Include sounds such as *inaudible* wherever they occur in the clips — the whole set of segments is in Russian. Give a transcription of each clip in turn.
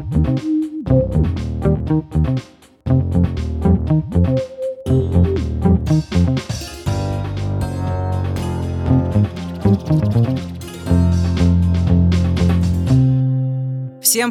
Música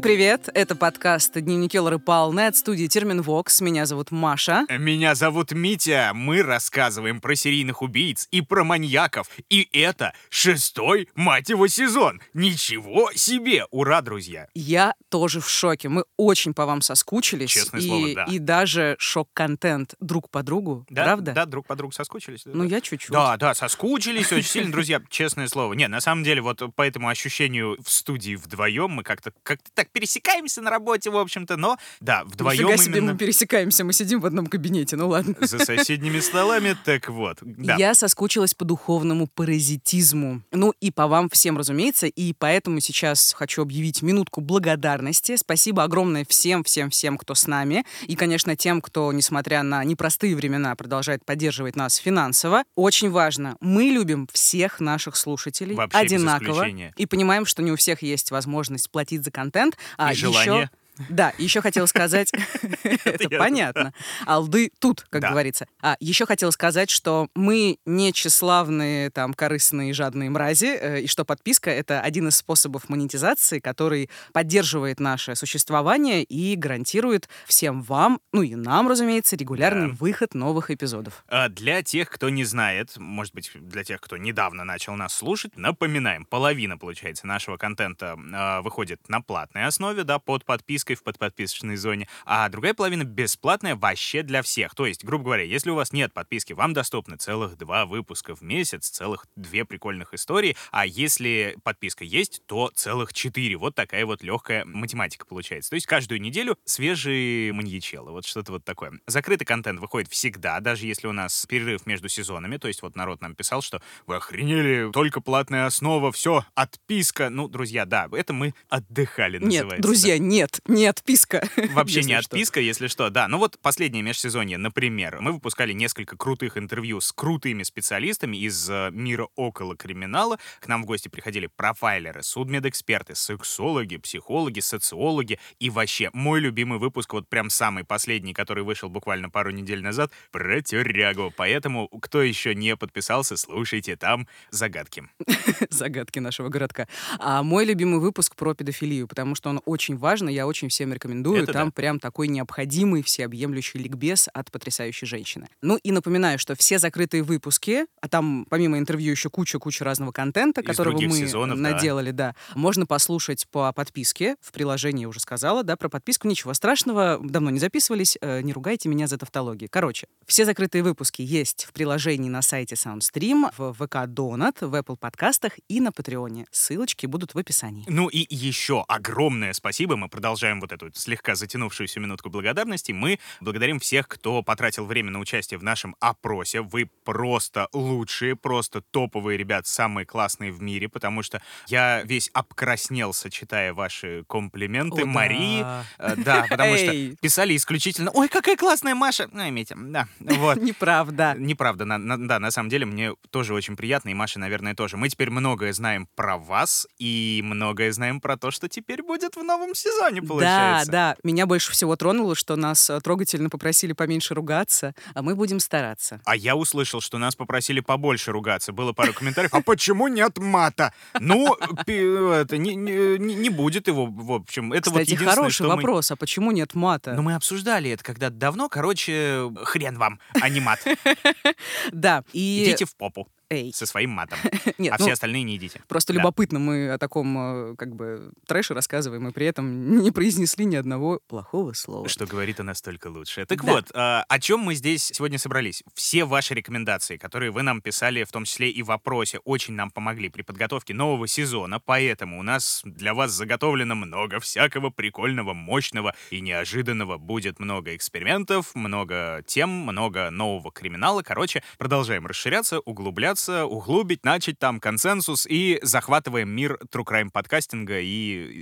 Всем привет! Это подкаст «Дневники Лоры Палны» от студии Терминвокс. Меня зовут Маша. Меня зовут Митя. Мы рассказываем про серийных убийц и про маньяков. И это шестой, мать его, сезон. Ничего себе! Ура, друзья! Я тоже в шоке. Мы очень по вам соскучились. Честное и, слово, да. И даже шок-контент друг по другу. Да, Правда? Да, друг по другу соскучились. Ну, я чуть-чуть. Да, да, соскучились очень сильно, друзья, честное слово. Не, на самом деле, вот по этому ощущению в студии вдвоем мы как-то как так пересекаемся на работе, в общем-то, но да, вдвоем Нифига себе именно мы пересекаемся, мы сидим в одном кабинете, ну ладно. за соседними столами, так вот. Да. Я соскучилась по духовному паразитизму. Ну и по вам всем, разумеется. И поэтому сейчас хочу объявить минутку благодарности. Спасибо огромное всем, всем, всем, кто с нами. И, конечно, тем, кто, несмотря на непростые времена, продолжает поддерживать нас финансово. Очень важно, мы любим всех наших слушателей Вообще одинаково. И понимаем, что не у всех есть возможность платить за контент. А И желание. Да, еще хотела сказать, *laughs* это *laughs* понятно, алды тут, как говорится. А еще хотела сказать, что мы не тщеславные, там, корыстные, жадные мрази, э, и что подписка — это один из способов монетизации, который поддерживает наше существование и гарантирует всем вам, ну и нам, разумеется, регулярный Да. выход новых эпизодов. А Для тех, кто не знает, может быть, для тех, кто недавно начал нас слушать, напоминаем, половина, получается, нашего контента а, выходит на платной основе, да, под подпиской в подподписочной зоне, а другая половина бесплатная вообще для всех. То есть, грубо говоря, если у вас нет подписки, вам доступны целых два выпуска в месяц, целых две прикольных истории, а если подписка есть, то целых четыре. Вот такая вот легкая математика получается. То есть каждую неделю свежие маньячелы, вот что-то вот такое. Закрытый контент выходит всегда, даже если у нас перерыв между сезонами. То есть вот народ нам писал, что вы охренели, только платная основа, все, отписка. Ну, друзья, да, это мы отдыхали, называется. Нет, друзья, нет, не отписка. *laughs* Вообще не что. отписка, если что. Да, ну вот последнее межсезонье, например, мы выпускали несколько крутых интервью с крутыми специалистами из э, мира около криминала. К нам в гости приходили профайлеры, судмедэксперты, сексологи, психологи, социологи. И вообще, мой любимый выпуск, вот прям самый последний, который вышел буквально пару недель назад, про тюрягу. Поэтому, кто еще не подписался, слушайте, там загадки. *laughs* загадки нашего городка. А мой любимый выпуск про педофилию, потому что он очень важный, я очень всем рекомендую. Это Там да. прям такой необходимый всеобъемлющий ликбез от потрясающей женщины. Ну и напоминаю, что все закрытые выпуски, а там помимо интервью еще куча-куча разного контента, Из которого мы сезонов, да. наделали, да. можно послушать по подписке. В приложении уже сказала, да, про подписку. Ничего страшного, давно не записывались, э, не ругайте меня за тавтологию. Короче, все закрытые выпуски есть в приложении на сайте SoundStream, в ВК Донат, в Apple подкастах и на Патреоне. Ссылочки будут в описании. Ну и еще огромное спасибо. Мы продолжаем вот эту слегка затянувшуюся минутку благодарности. Мы благодарим всех, кто потратил время на участие в нашем опросе. Вы просто лучшие, просто топовые ребят, самые классные в мире, потому что я весь обкраснелся, читая ваши комплименты О, Марии. да. Э, Да, потому что писали исключительно «Ой, какая классная Маша!» Ну, имейте, да, вот. *laughs* Неправда. Неправда, на- на- да, на самом деле мне тоже очень приятно, и Маше, наверное, тоже. Мы теперь многое знаем про вас, и многое знаем про то, что теперь будет в новом сезоне, Да, получается. да. Меня больше всего тронуло, что нас э, трогательно попросили поменьше ругаться, а мы будем стараться. А я услышал, что нас попросили побольше ругаться. Было пару комментариев. А почему нет мата? Ну, это, не, не- не- будет его, в общем. Это вот Кстати, единственное, хороший мы- вопрос, а почему нет мата? Но мы обсуждали это когда-то давно. Короче, хрен вам, а не мат. *laughs* Да, и... Идите в попу Эй, со своим матом. *laughs* нет, А ну, все остальные не идите. Просто Да. любопытно, мы о таком, э, как бы, трэше рассказываем, и при этом *laughs* не произнесли ни одного плохого слова. Что говорит о нас только лучше. Так Да. вот, а, о чем мы здесь сегодня собрались? Все ваши рекомендации, которые вы нам писали, в том числе и в вопросе, очень нам помогли при подготовке нового сезона, поэтому у нас для вас заготовлено много всякого прикольного, мощного и неожиданного. Будет много экспериментов, много тем, много нового криминала. Короче, продолжаем расширяться, углубляться разобраться, углубить, начать там консенсус и захватываем мир True Crime подкастинга и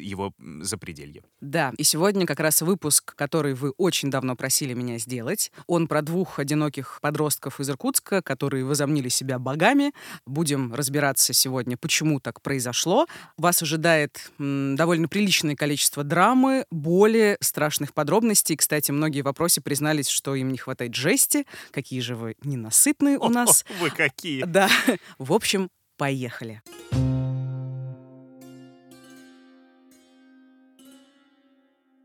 его запределье. Да, и сегодня как раз выпуск, который вы очень давно просили меня сделать. Он про двух одиноких подростков из Иркутска, которые возомнили себя богами. Будем разбираться сегодня, почему так произошло. Вас ожидает м, довольно приличное количество драмы, боли, страшных подробностей. Кстати, многие в вопросе признались, что им не хватает жести. Какие же вы ненасытные у нас. Вы какие. Да. *laughs* В общем, поехали.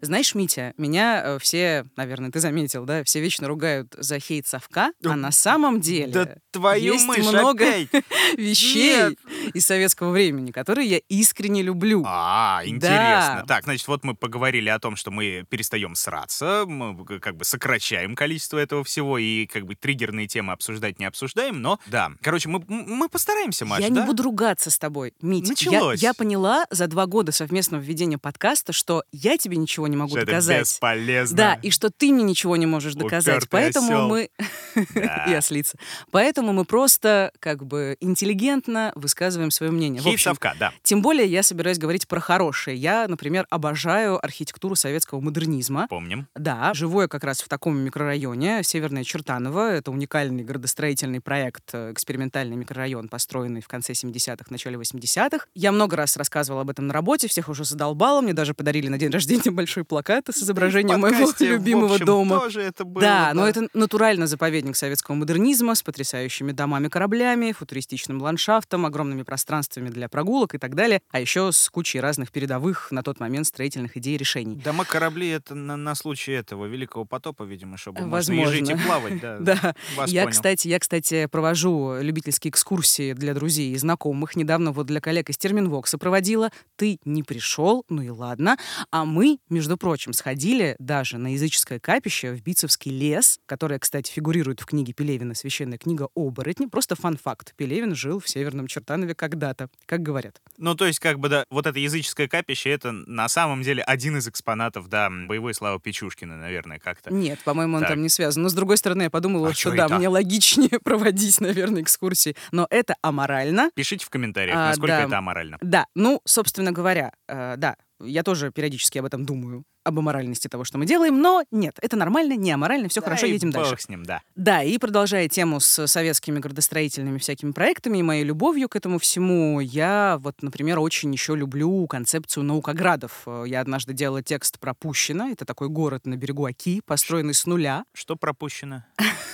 Знаешь, Митя, меня э, все, наверное, ты заметил, да, все вечно ругают за хейт совка, а на самом деле Да твою есть мышь много опять. *laughs* вещей Нет. из советского времени, которые я искренне люблю. А, интересно. Да. Так, значит, вот мы поговорили о том, что мы перестаем сраться, мы как бы сокращаем количество этого всего и как бы триггерные темы обсуждать не обсуждаем, но да. Короче, мы, мы постараемся, Маш, я да? не буду ругаться с тобой, Митя. Началось. Я, я поняла за два года совместного ведения подкаста, что я тебе ничего не могу Что это доказать. бесполезно. Да, и что ты мне ничего не можешь доказать. Упертый Поэтому осел. мы... *laughs* *laughs* Да. И ослица. Поэтому мы просто как бы интеллигентно высказываем свое мнение. Общем, совка, да. Тем более я собираюсь говорить про хорошее. Я, например, обожаю архитектуру советского модернизма. Помним. Да, живу я как раз в таком микрорайоне, Северное Чертаново. Это уникальный градостроительный проект, э, экспериментальный микрорайон, построенный в конце 70-х, начале 80-х. Я много раз рассказывала об этом на работе, всех уже задолбала. Мне даже подарили на день рождения *laughs* большой плакат с изображением моего любимого общем, дома. тоже это было, Да, но это натурально заповедник советского модернизма с потрясающими домами-кораблями, футуристичным ландшафтом, огромными пространствами для прогулок и так далее, а еще с кучей разных передовых на тот момент строительных идей и решений. Дома корабли это на, на случай этого великого потопа, видимо, чтобы можно и Возможно. жить и плавать. Да, *laughs* я, понял. кстати, я, кстати, провожу любительские экскурсии для друзей и знакомых. Недавно вот для коллег из Терминвокса проводила. Ты не пришел, ну и ладно. А мы, между прочим, сходили даже на языческое капище в Бицевский лес, которое, кстати, фигурирует в книге Пелевина «Священная книга оборотни». Просто фан-факт. Пелевин жил в Северном Чертанове когда-то, как говорят. Ну, то есть, как бы, да, вот это языческое капище, это на самом деле один из экспонатов, да, боевой славы Печушкина, наверное, как-то. Нет, по-моему, он Так. там не связан. Но, с другой стороны, я подумала, А что чё да, мне логичнее *laughs* проводить, наверное, экскурсии. Но это аморально. Пишите в комментариях, А, насколько да. это аморально. Да, ну, собственно говоря, э, да, я тоже периодически об этом думаю, об аморальности того, что мы делаем, но нет, это нормально, не аморально, все хорошо, Да и едем бог дальше. с ним, да. Да, и продолжая тему с советскими градостроительными всякими проектами и моей любовью к этому всему, я вот, например, очень еще люблю концепцию наукоградов. Я однажды делала текст про Пущино, это такой город на берегу Оки, построенный с нуля. Что пропущено?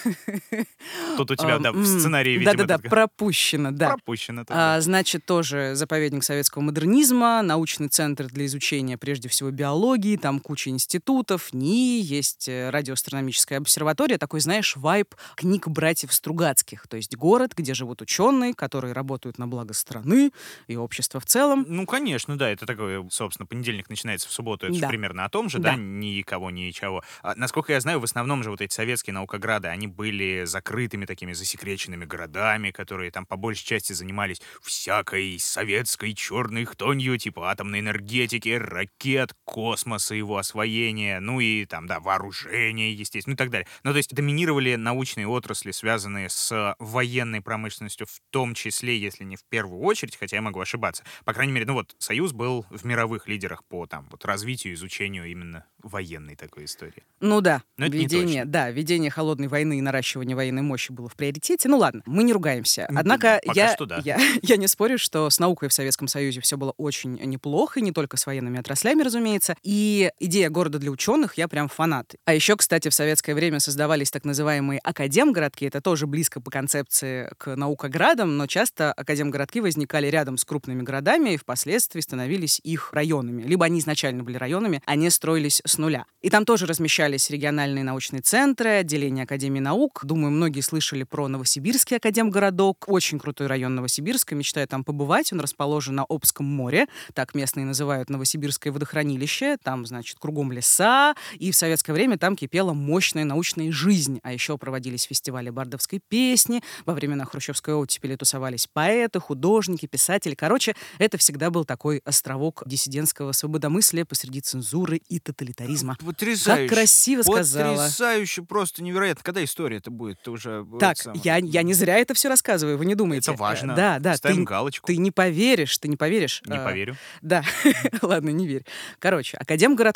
*laughs* Тут у тебя, да, в сценарии, видимо, Да-да-да, пропущено, да. пропущено. А, значит, тоже заповедник советского модернизма, научный центр для изучения, прежде всего, биологии, там куча институтов, НИИ, есть э, радиоастрономическая обсерватория, такой, знаешь, вайб книг братьев Стругацких, то есть город, где живут ученые, которые работают на благо страны и общества в целом. Ну, конечно, да, это такое, собственно, понедельник начинается в субботу, это же Да. примерно о том же, да, Да. никого, ничего. А, насколько я знаю, в основном же вот эти советские наукограды, они были закрытыми такими засекреченными городами, которые там по большей части занимались всякой советской черной хтонью, типа атомной энергетики, ракет, космоса, его освоения, ну и там, да, вооружения, естественно, ну и так далее. Ну, то есть доминировали научные отрасли, связанные с военной промышленностью, в том числе, если не в первую очередь, хотя я могу ошибаться. По крайней мере, ну вот, Союз был в мировых лидерах по там вот развитию, изучению именно военной такой истории. Ну да, Но это ведение, да, ведение холодной войны и наращивание военной мощи было в приоритете. Ну ладно, мы не ругаемся. Однако пока я, что да. я, *laughs* я не спорю, что с наукой в Советском Союзе все было очень неплохо, и не только с военными отраслями, разумеется. И идея города для ученых я прям фанат. А еще, кстати, в советское время создавались так называемые академгородки. Это тоже близко по концепции к наукоградам, но часто академгородки возникали рядом с крупными городами и впоследствии становились их районами. Либо они изначально были районами, они строились с нуля. И там тоже размещались региональные научные центры, отделения Академии наук. Думаю, многие слышали про Новосибирский академгородок. Очень крутой район Новосибирска. Мечтаю там побывать. Он расположен на Обском море. Так местные называют Новосибирское водохранилище. Там, значит, значит, кругом леса, и в советское время там кипела мощная научная жизнь. А еще проводились фестивали бардовской песни, во времена хрущевской оттепели тусовались поэты, художники, писатели. Короче, это всегда был такой островок диссидентского свободомыслия посреди цензуры и тоталитаризма. Потрясающе. Как красиво сказала. Потрясающе, просто невероятно. Когда история это будет? Ты уже... Так, я, я не зря это все рассказываю, вы не думаете. Это важно. Да, да. Ставим ты, галочку. Ты не поверишь, ты не поверишь. Не А, поверю. Да, *laughs* ладно, не верь. Короче,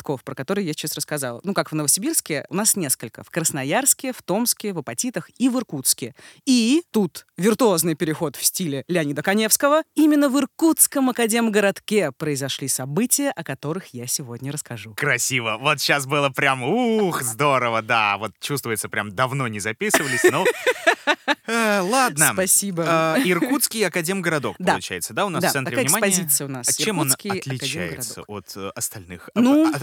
Академгородков, про которые я сейчас рассказала. Ну, как в Новосибирске, у нас несколько. В Красноярске, в Томске, в Апатитах и в Иркутске. И тут виртуозный переход в стиле Леонида Коневского. Именно в Иркутском Академгородке произошли события, о которых я сегодня расскажу. Красиво. Вот сейчас было прям, ух, здорово, да. Вот чувствуется, прям давно не записывались, но... *laughs* Э, Ладно. Спасибо. Э, Иркутский академгородок, *laughs* получается, да, у нас в центре внимания. экспозиция у нас. А чем он отличается от остальных?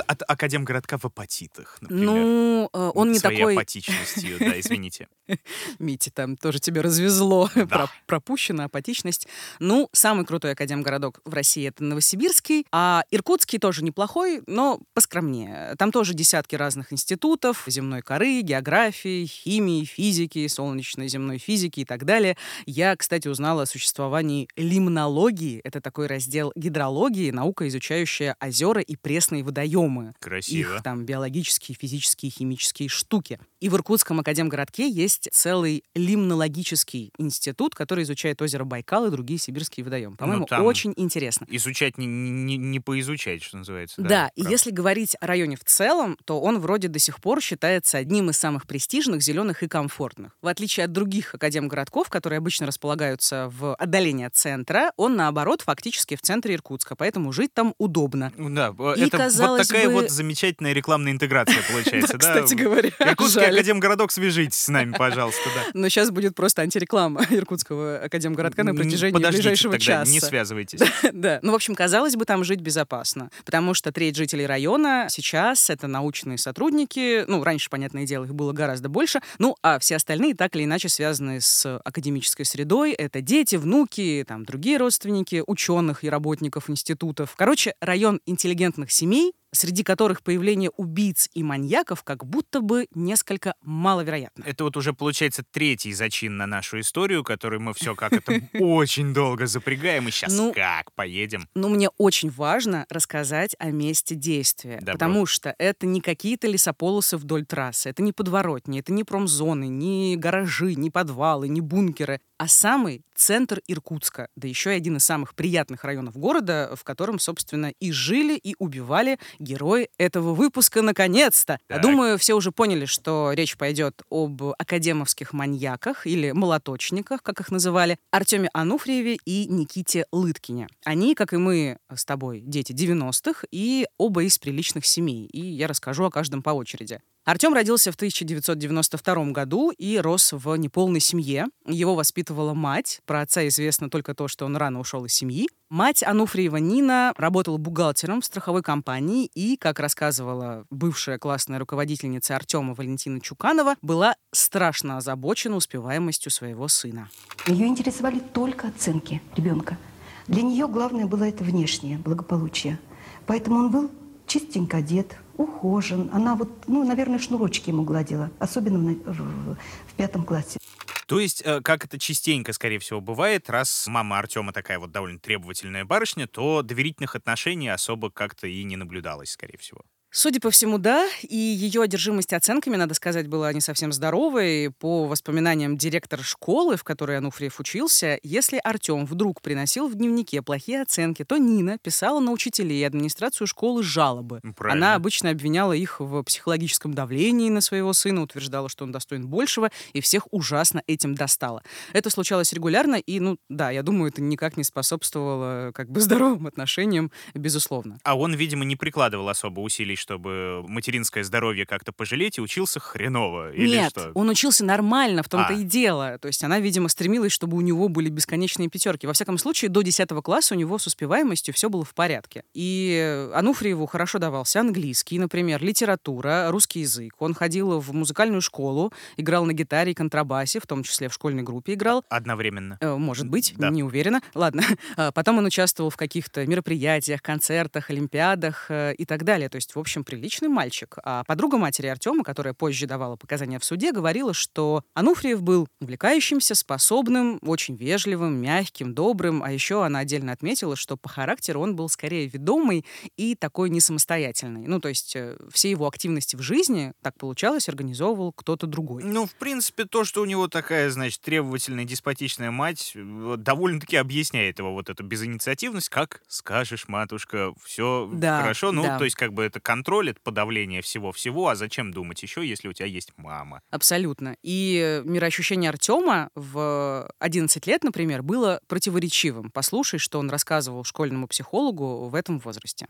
От, академгородка в апатитах, например? Ну, э, он не Своей такой... апатичностью, да, извините. *laughs* Мити, там тоже тебе развезло. *laughs* Да. Про- пропущена апатичность. Ну, самый крутой академгородок в России — это Новосибирский, а Иркутский тоже неплохой, но поскромнее. Там тоже десятки разных институтов, земной коры, географии, химии, физики, солнечной земной физики и так далее. Я, кстати, узнала о существовании лимнологии. Это такой раздел гидрологии, наука, изучающая озера и пресные водоемы Красиво. их там биологические, физические, химические штуки. И в Иркутском академгородке есть целый лимнологический институт, который изучает озеро Байкал и другие сибирские водоемы. По-моему, Ну, там очень интересно. Изучать не, не, не поизучать, что называется. Да, и прав. если говорить о районе в целом, то он вроде до сих пор считается одним из самых престижных, зеленых и комфортных. В отличие от других академгородков, которые обычно располагаются в отдалении от центра, он, наоборот, фактически в центре Иркутска, поэтому жить там удобно. Да, э, И, это вот казалось такая бы- вот замечательная рекламная интеграция *laughs* *laughs* получается, да? Кстати говоря, Иркутский академгородок, свяжитесь с нами, пожалуйста, да. Но сейчас будет просто антиреклама *laughs* Иркутского академгородка на протяжении ближайшего часа. не связывайтесь. Да, ну, в общем, казалось бы, там жить безопасно, потому что треть жителей района сейчас это научные сотрудники, ну, раньше, понятное дело, их было гораздо больше, ну, а все остальные так или иначе связаны с академической средой, это дети, внуки, там, другие родственники ученых и работников институтов. Короче, район интеллигентных семей, среди которых появление убийц и маньяков как будто бы несколько маловероятно. Это вот уже получается третий зачин на нашу историю, который мы все как это очень долго запрягаем, и сейчас Ну, как поедем. Но мне очень важно рассказать о месте действия, Добро. потому что это не какие-то лесополосы вдоль трассы, это не подворотни, это не промзоны, не гаражи, не подвалы, не бункеры, а самый центр Иркутска, да еще и один из самых приятных районов города, в котором, собственно, и жили, и убивали герои этого выпуска наконец-то. Я Так. думаю, все уже поняли, что речь пойдет об академовских маньяках или молоточниках, как их называли, Артеме Ануфриеве и Никите Лыткине. Они, как и мы с тобой, дети 90-х, и оба из приличных семей. И я расскажу о каждом по очереди. Артем родился в 1992 году и рос в неполной семье. Его воспитывала мать. Про отца известно только то, что он рано ушел из семьи. Мать Ануфриева Нина работала бухгалтером в страховой компании и, как рассказывала бывшая классная руководительница Артема Валентина Чуканова, была страшно озабочена успеваемостью своего сына. Ее интересовали только оценки ребенка. Для нее главное было это внешнее благополучие. Поэтому он был чистенько одет, ухожен. Она вот, ну, наверное, шнурочки ему гладила, особенно в, в- в пятом классе. То есть, э, как это частенько, скорее всего, бывает, раз мама Артема такая вот довольно требовательная барышня, то доверительных отношений особо как-то и не наблюдалось, скорее всего. Судя по всему, да. И ее одержимость оценками, надо сказать, была не совсем здоровой. По воспоминаниям директора школы, в которой Ануфриев учился, если Артем вдруг приносил в дневнике плохие оценки, то Нина писала на учителей и администрацию школы жалобы. Ну, правильно. Она обычно обвиняла их в психологическом давлении на своего сына, утверждала, что он достоин большего, и всех ужасно этим достало. Это случалось регулярно, и, ну, да, я думаю, это никак не способствовало как бы *laughs* здоровым отношениям, безусловно. А он, видимо, не прикладывал особо усилий, чтобы материнское здоровье как-то пожалеть, и учился хреново. Или Нет, что? он учился нормально, в том-то А. и дело. То есть она, видимо, стремилась, чтобы у него были бесконечные пятерки. Во всяком случае, до 10 класса у него с успеваемостью все было в порядке. И Ануфриеву хорошо давался английский, например, литература, русский язык. Он ходил в музыкальную школу, играл на гитаре и контрабасе, в том числе в школьной группе играл. Одновременно. Э, Может быть, Да. не уверена. Ладно. *laughs* А Потом он участвовал в каких-то мероприятиях, концертах, олимпиадах э, и так далее. То есть, в общем, общем, приличный мальчик. А подруга матери Артема, которая позже давала показания в суде, говорила, что Ануфриев был увлекающимся, способным, очень вежливым, мягким, добрым, а еще она отдельно отметила, что по характеру он был скорее ведомый и такой не самостоятельный. Ну, то есть э, все его активности в жизни, так получалось, организовывал кто-то другой. Ну, в принципе, то, что у него такая, значит, требовательная, деспотичная мать, довольно-таки объясняет его вот эту безинициативность, как скажешь, матушка, все Да, хорошо. Ну, да. то есть, как бы это контроль, это подавление всего-всего, а зачем думать еще, если у тебя есть мама? Абсолютно. И мироощущение Артема в 11 лет, например, было противоречивым. Послушай, что он рассказывал школьному психологу в этом возрасте.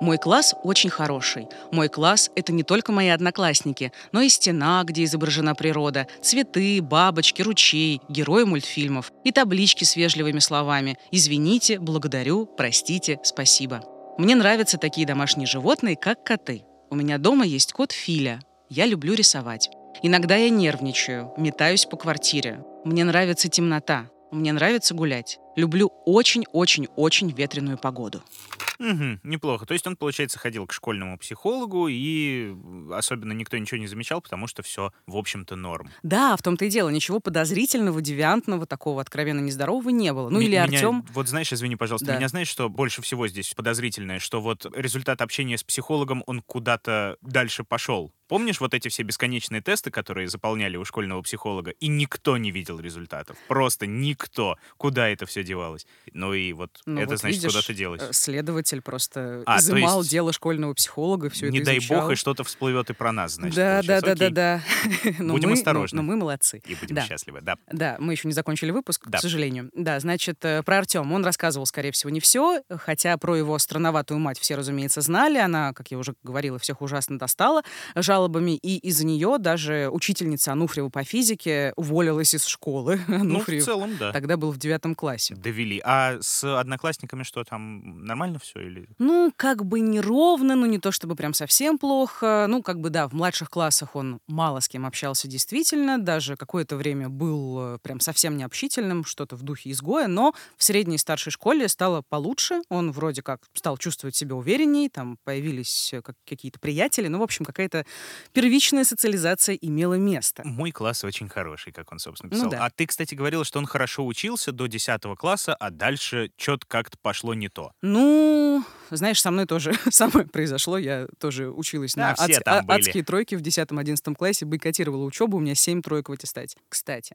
Мой класс очень хороший. Мой класс — это не только мои одноклассники, но и стена, где изображена природа, цветы, бабочки, ручей, герои мультфильмов и таблички с вежливыми словами «Извините», «Благодарю», «Простите», «Спасибо». Мне нравятся такие домашние животные, как коты. У меня дома есть кот Филя. Я люблю рисовать. Иногда я нервничаю, метаюсь по квартире. Мне нравится темнота. Мне нравится гулять. Люблю очень-очень-очень ветреную погоду. Угу, неплохо. То есть он, получается, ходил к школьному психологу, и особенно никто ничего не замечал, потому что все, в общем-то, норм. Да, в том-то и дело. Ничего подозрительного, девиантного, такого откровенно нездорового не было. Ну М- или Артем... Вот знаешь, извини, пожалуйста, Да. меня знаешь, что больше всего здесь подозрительное, что вот результат общения с психологом, он куда-то дальше пошел. Помнишь вот эти все бесконечные тесты, которые заполняли у школьного психолога, и никто не видел результатов? Просто никто. Куда это все девалось? Ну и вот Ну это вот значит, видишь, куда-то делось. э, Следователь просто А, изымал есть дело школьного психолога, все Не это дай изучал. бог, и что-то всплывет и про нас, значит. да, да, да, да, да. *laughs* Но Будем мы- но- осторожны. Но мы молодцы. И будем Да. счастливы, да. Да, мы еще не закончили выпуск, Да. к сожалению. Да, значит, э, про Артема. Он рассказывал, скорее всего, не все, хотя про его странноватую мать все, разумеется, знали. Она, как я уже говорила, всех ужасно достала жалобами, и из-за нее даже учительница Ануфриева по физике уволилась из школы. *laughs* Ну, в Ануфриев целом, да. тогда был в девятом классе. Довели. А с одноклассниками что там? Нормально все или? Ну, как бы неровно, ну не то чтобы прям совсем плохо. Ну, как бы да, в младших классах он мало с кем общался действительно, даже какое-то время был э, прям совсем необщительным, что-то в духе изгоя, но в средней и старшей школе стало получше. Он вроде как стал чувствовать себя уверенней, там появились э, как- какие-то приятели, ну, в общем, какая-то первичная социализация имела место. Мой класс очень хороший, как он, собственно, Ну писал. да. А ты, кстати, говорила, что он хорошо учился до 10 класса, а дальше что-то как-то пошло не то. Ну, знаешь, со мной тоже *laughs* самое произошло. Я тоже училась Да, на там а- адские тройки в 10-11 классе, бойкотировала учебу, у меня 7 троек в аттестате. Кстати,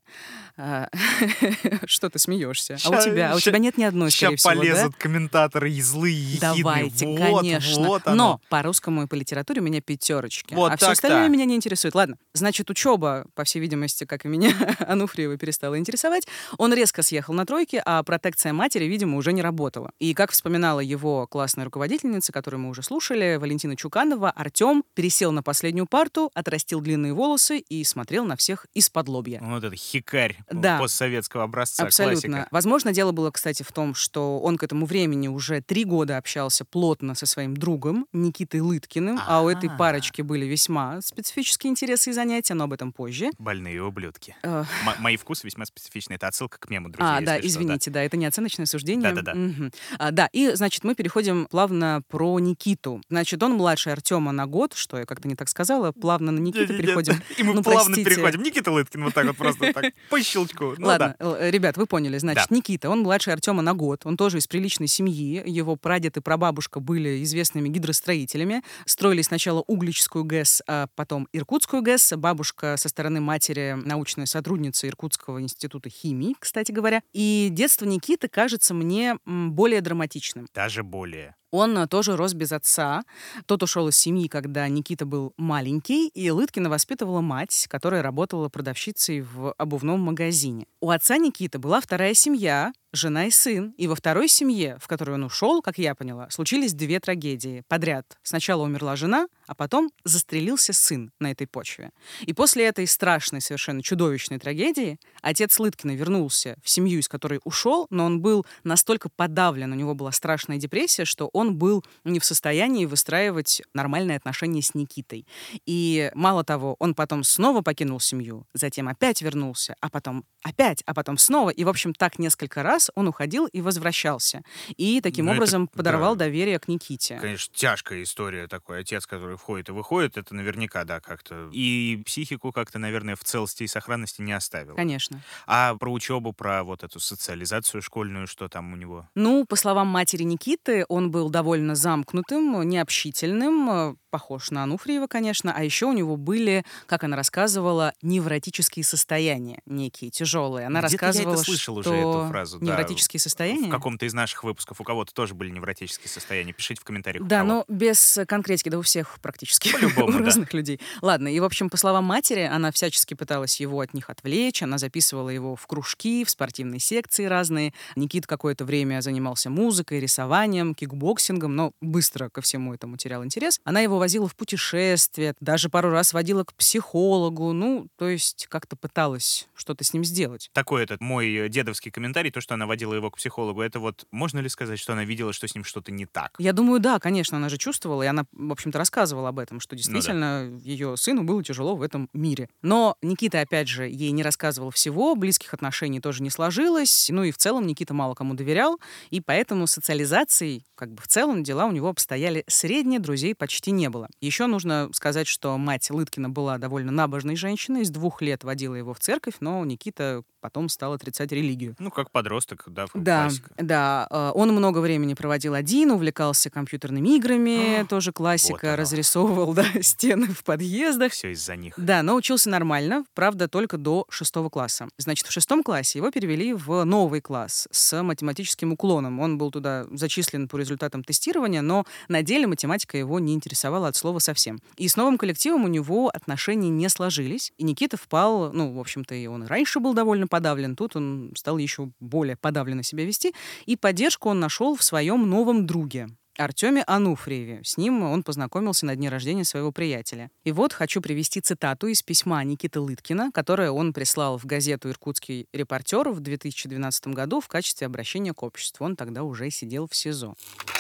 а, *laughs* что ты смеешься? А у тебя? А у тебя нет ни одной, скорее всего, полезут комментаторы и злые, ехидные. Давайте, конечно. Но по русскому и по литературе у меня пятерочки. А все остальное меня не интересует. Ладно, значит, учеба, по всей видимости, как и меня, *laughs* Ануфриева перестала интересовать. Он резко съехал на тройки, а протекция матери, видимо, уже не работала. И как вспоминала его классная руководительница, которую мы уже слушали, Валентина Чуканова, Артем пересел на последнюю парту, отрастил длинные волосы и смотрел на всех из-под лобья. Вот это хикарь Да. постсоветского образца, Абсолютно. классика. Возможно, дело было, кстати, в том, что он к этому времени уже три года общался плотно со своим другом Никитой Лыткиным, а у этой А. парочки были весьма специфические интересы и занятия, но об этом позже. Больные ублюдки. Э, М- мои вкусы весьма специфичны. Это отсылка к мему, друзья, А, да, если что, да. извините, да. это не оценочное суждение. Да-да-да. Мгм. А, да, и, значит, мы переходим плавно про Никиту. Значит, он младше Артема на год, что я как-то не так сказала, плавно на Никиту переходим. *laughs* И мы Ну, плавно простите. переходим. Никита Лыткин вот так вот просто так, по щелчку. Ну Ладно, да. ребят, вы поняли. Значит, Да. Никита, он младше Артема на год. Он тоже из приличной семьи. Его прадед и прабабушка были известными гидростроителями. Строили сначала Угличскую ГЭС, а потом Иркутскую ГЭС. Бабушка со стороны матери научная сотрудница Иркутского института химии, кстати говоря. И детство Никиты кажется мне более драматичным. Даже более. Он э, тоже рос без отца. Тот ушел из семьи, когда Никита был маленький, и Лыткина воспитывала мать, которая работала продавщицей в обувном магазине. У отца Никиты была вторая семья, жена и сын. И во второй семье, в которую он ушел, как я поняла, случились две трагедии подряд. Сначала умерла жена, а потом застрелился сын на этой почве. И после этой страшной, совершенно чудовищной трагедии отец Лыткина вернулся в семью, из которой ушел, но он был настолько подавлен, у него была страшная депрессия, что он был не в состоянии выстраивать нормальные отношения с Никитой. И мало того, он потом снова покинул семью, затем опять вернулся, а потом опять, а потом снова. И, в общем, так несколько раз класс, он уходил и возвращался. И таким Ну, это- образом подорвал да. доверие к Никите. Конечно, тяжкая история такой. Отец, который входит и выходит, это наверняка, да, как-то. И психику как-то, наверное, в целости и сохранности не оставил. Конечно. А про учебу, про вот эту социализацию школьную, что там у него? Ну, по словам матери Никиты, он был довольно замкнутым, необщительным, э, похож на Ануфриева, конечно, а еще у него были, как она рассказывала, невротические состояния некие, тяжелые. Она Где-то я это рассказывала, слышал что уже, эту фразу, да. невротические состояния. В каком-то из наших выпусков у кого-то тоже были невротические состояния. Пишите в комментариях. Да, но без конкретики, да у всех практически, *laughs* По-любому, у да. разных людей. Ладно, и, в общем, по словам матери, она всячески пыталась его от них отвлечь, она записывала его в кружки, в спортивные секции разные. Никит какое-то время занимался музыкой, рисованием, кикбоксингом, но быстро ко всему этому терял интерес. Она его возила в путешествия, даже пару раз водила к психологу, ну, то есть как-то пыталась что-то с ним сделать. Такой этот мой э, дедовский комментарий, то, что она водила его к психологу, это вот можно ли сказать, что она видела, что с ним что-то не так? Я думаю, да, конечно, она же чувствовала, и она, в общем-то, рассказывала об этом, Ну что действительно ее сыну было тяжело в этом мире. Но Никита, опять же, ей не рассказывал всего, близких отношений тоже не сложилось, ну и в целом Никита мало кому доверял, и поэтому социализацией, как бы в целом, дела у него обстояли средние, друзей почти не было. Еще нужно сказать, что мать Лыткина была довольно набожной женщиной, с двух лет водила его в церковь, но Никита потом стал отрицать религию. Ну, как подросток, да, Да, классика. да. э, Он много времени проводил один, увлекался компьютерными играми, А, тоже классика, вот оно. разрисовывал *laughs* да, стены в подъездах. Все из-за них. Да, но учился нормально, правда, только до шестого класса. Значит, в шестом классе его перевели в новый класс с математическим уклоном. Он был туда зачислен по результатам тестирования, но на деле математика его не интересовала от слова совсем. И с новым коллективом у него отношения не сложились, и Никита впал, ну, в общем-то, и он и раньше был довольно подавлен, тут он стал еще более подавленно себя вести, и поддержку он нашел в своем новом друге. Артеме Ануфриеве. С ним он познакомился на дне рождения своего приятеля. И вот хочу привести цитату из письма Никиты Лыткина, которое он прислал в газету «Иркутский репортер» в 2012 году в качестве обращения к обществу. Он тогда уже сидел в СИЗО.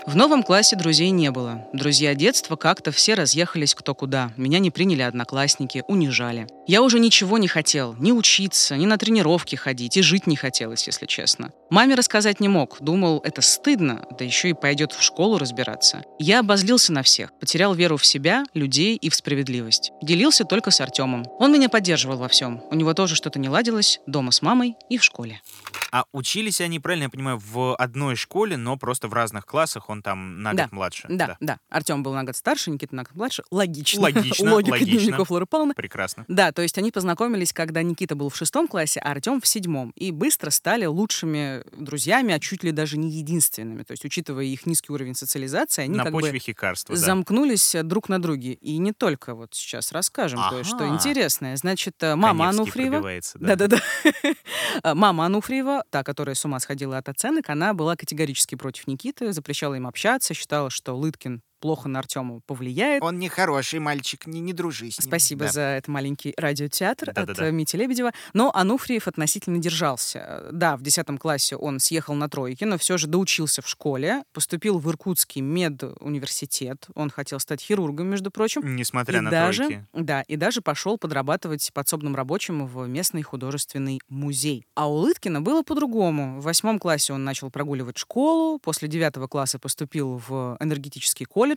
В новом классе друзей не было. Друзья детства как-то все разъехались кто куда. Меня не приняли одноклассники, унижали. Я уже ничего не хотел. Ни учиться, ни на тренировки ходить. И жить не хотелось, если честно. Маме рассказать не мог. Думал, это стыдно, да еще и пойдет в школу разбираться. Я обозлился на всех. Потерял веру в себя, людей и в справедливость. Делился только с Артемом. Он меня поддерживал во всем. У него тоже что-то не ладилось. Дома с мамой и в школе. А учились они, правильно я понимаю, в одной школе, но просто в разных классах, он там на Да. год младше. Да, да. Артем был на год старше, Никита на год младше. Логично. Логично, Логика логично. дневников Лоры Павловны. Прекрасно. Да, то есть они познакомились, когда Никита был в шестом классе, а Артем в седьмом. И быстро стали лучшими друзьями, а чуть ли даже не единственными. То есть, учитывая их низкий уровень социализации, они на как почве бы хикарства, да. замкнулись э, друг на друге. И не только вот сейчас расскажем кое-что Ага. интересное. Значит, э, мама Каневский Ануфриева... да. Да-да-да. *laughs* Мама Ануфриева, та, которая с ума сходила от оценок, она была категорически против Никиты, запрещала им общаться, считала, что Лыткин плохо на Артему повлияет. Он не хороший мальчик, не, не дружи с ним. Спасибо Да. за этот маленький радиотеатр от Да-да-да. э, Мити Лебедева. Но Ануфриев относительно держался. Да, в 10 классе он съехал на тройке, но все же доучился в школе, поступил в Иркутский медуниверситет. Он хотел стать хирургом, между прочим. Несмотря и на даже, тройки. Да, и даже пошел подрабатывать подсобным рабочим в местный художественный музей. А у Лыткина было по-другому. В восьмом классе он начал прогуливать школу, после девятого класса поступил в энергетический колледж,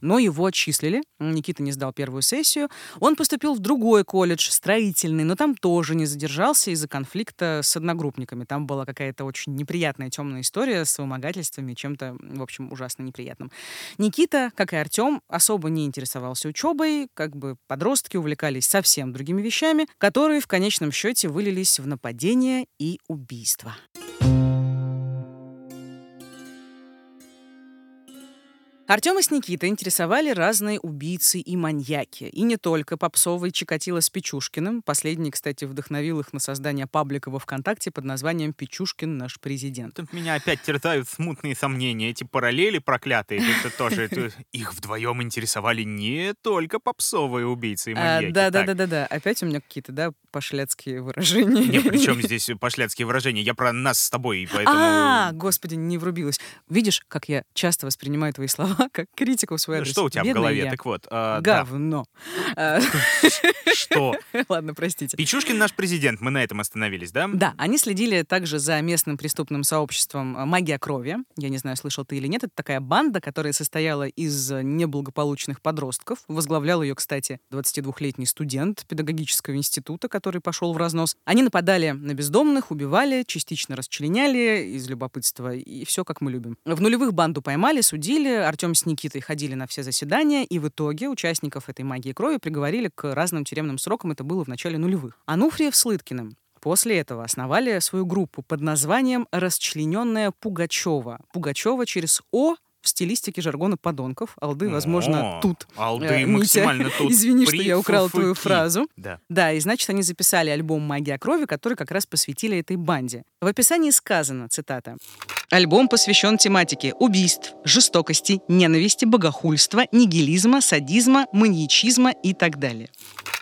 но его отчислили. Никита не сдал первую сессию. Он поступил в другой колледж, строительный, но там тоже не задержался из-за конфликта с одногруппниками. Там была какая-то очень неприятная темная история с вымогательствами, чем-то, в общем, ужасно неприятным. Никита, как и Артем, особо не интересовался учебой, как бы подростки увлекались совсем другими вещами, которые в конечном счете вылились в нападение и убийство. Артема с Никитой интересовали разные убийцы и маньяки. И не только попсовый Чикатило с Печушкиным. Последний, кстати, вдохновил их на создание паблика во ВКонтакте под названием «Печушкин наш президент». Тут меня опять терзают смутные сомнения. Эти параллели проклятые, это тоже это- их вдвоем интересовали не только попсовые убийцы и маньяки. да, да, Так. да, да, да. Опять у меня какие-то, да, пошляцкие выражения. Не, причем *laughs* здесь пошляцкие выражения. Я про нас с тобой, поэтому... А, господи, не врубилась. Видишь, как я часто воспринимаю твои слова как критику в свой Ну, адрес. Что у тебя в Бедная голове? я. Так вот, да. Говно. А, *laughs* Что? *laughs* Ладно, простите. Пичушкин наш президент, мы на этом остановились, да? Да, они следили также за местным преступным сообществом э, «Магия крови». Я не знаю, слышал ты или нет. Это такая банда, которая состояла из э, неблагополучных подростков. Возглавлял ее, кстати, 22-летний студент педагогического института, который пошел в разнос. Они нападали на бездомных, убивали, частично расчленяли из любопытства. И все, как мы любим. В нулевых банду поймали, судили. Артем с Никитой ходили на все заседания. И в итоге участников этой «Магии крови» приговорили к разным тюремным срокам. Это было в начале нулевых. Ануфриев с Лыткиным После этого основали свою группу под названием «Расчлененная Пугачева». Пугачева через «О» в стилистике жаргона подонков. Алды, возможно, О, тут. Алды Э, Митя, максимально тут. Извини, что я украла твою Прифуфуки. фразу. Да. Да, и значит, они записали альбом «Магия крови», который как раз посвятили этой банде. В описании сказано, цитата, Альбом посвящен тематике убийств, жестокости, ненависти, богохульства, нигилизма, садизма, маньячизма и так далее.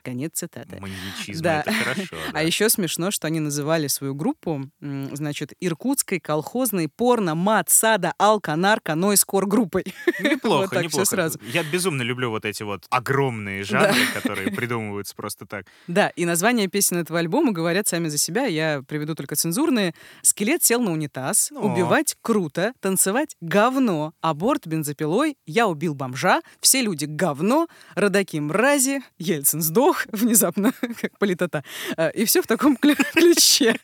Конец цитаты. Маньячизм, Да. это хорошо. *laughs* А да. еще смешно, что они называли свою группу, значит, Иркутской колхозной порно, мат, сада, алка, нарко, нойскор группой. *laughs* Неплохо, Вот так неплохо. сразу. Я безумно люблю вот эти вот огромные жанры, которые придумываются просто так. Да, и названия песен этого альбома говорят сами за себя. Я приведу только цензурные. «Скелет сел на унитаз», О. «Убивать круто», «Танцевать говно», «Аборт бензопилой», «Я убил бомжа», «Все люди говно», «Родаки мрази», «Ельцин сдох», *laughs* внезапно, как политота. А, И все в таком клю- *laughs* ключе.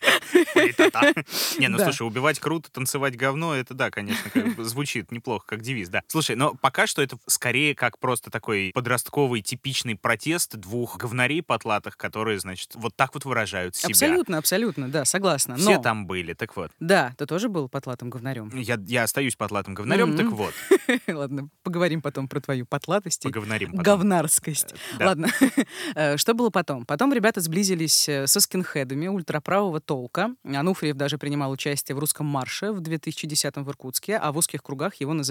Политота. Не, ну Да. слушай, убивать круто, танцевать говно, это да, конечно, звучит неплохо, как девиз, да. Слушай, но пока что это скорее как просто такой подростковый типичный протест двух говнарей потлатых, которые, значит, вот так вот выражают себя. Абсолютно, абсолютно, да, согласна. Все Но, там были, так вот. да, ты тоже был потлатым говнарем. Я, я остаюсь потлатым говнарем, так Мгм. вот, *laughs* Ладно, поговорим потом про твою потлатость. поговорим потом. Говнарскость. Да. Ладно. *laughs* Э, Что было потом? Потом ребята сблизились э, со скинхедами ультраправого толка. Ануфриев даже принимал участие в русском марше в 2010 в Иркутске, а в узких кругах его называли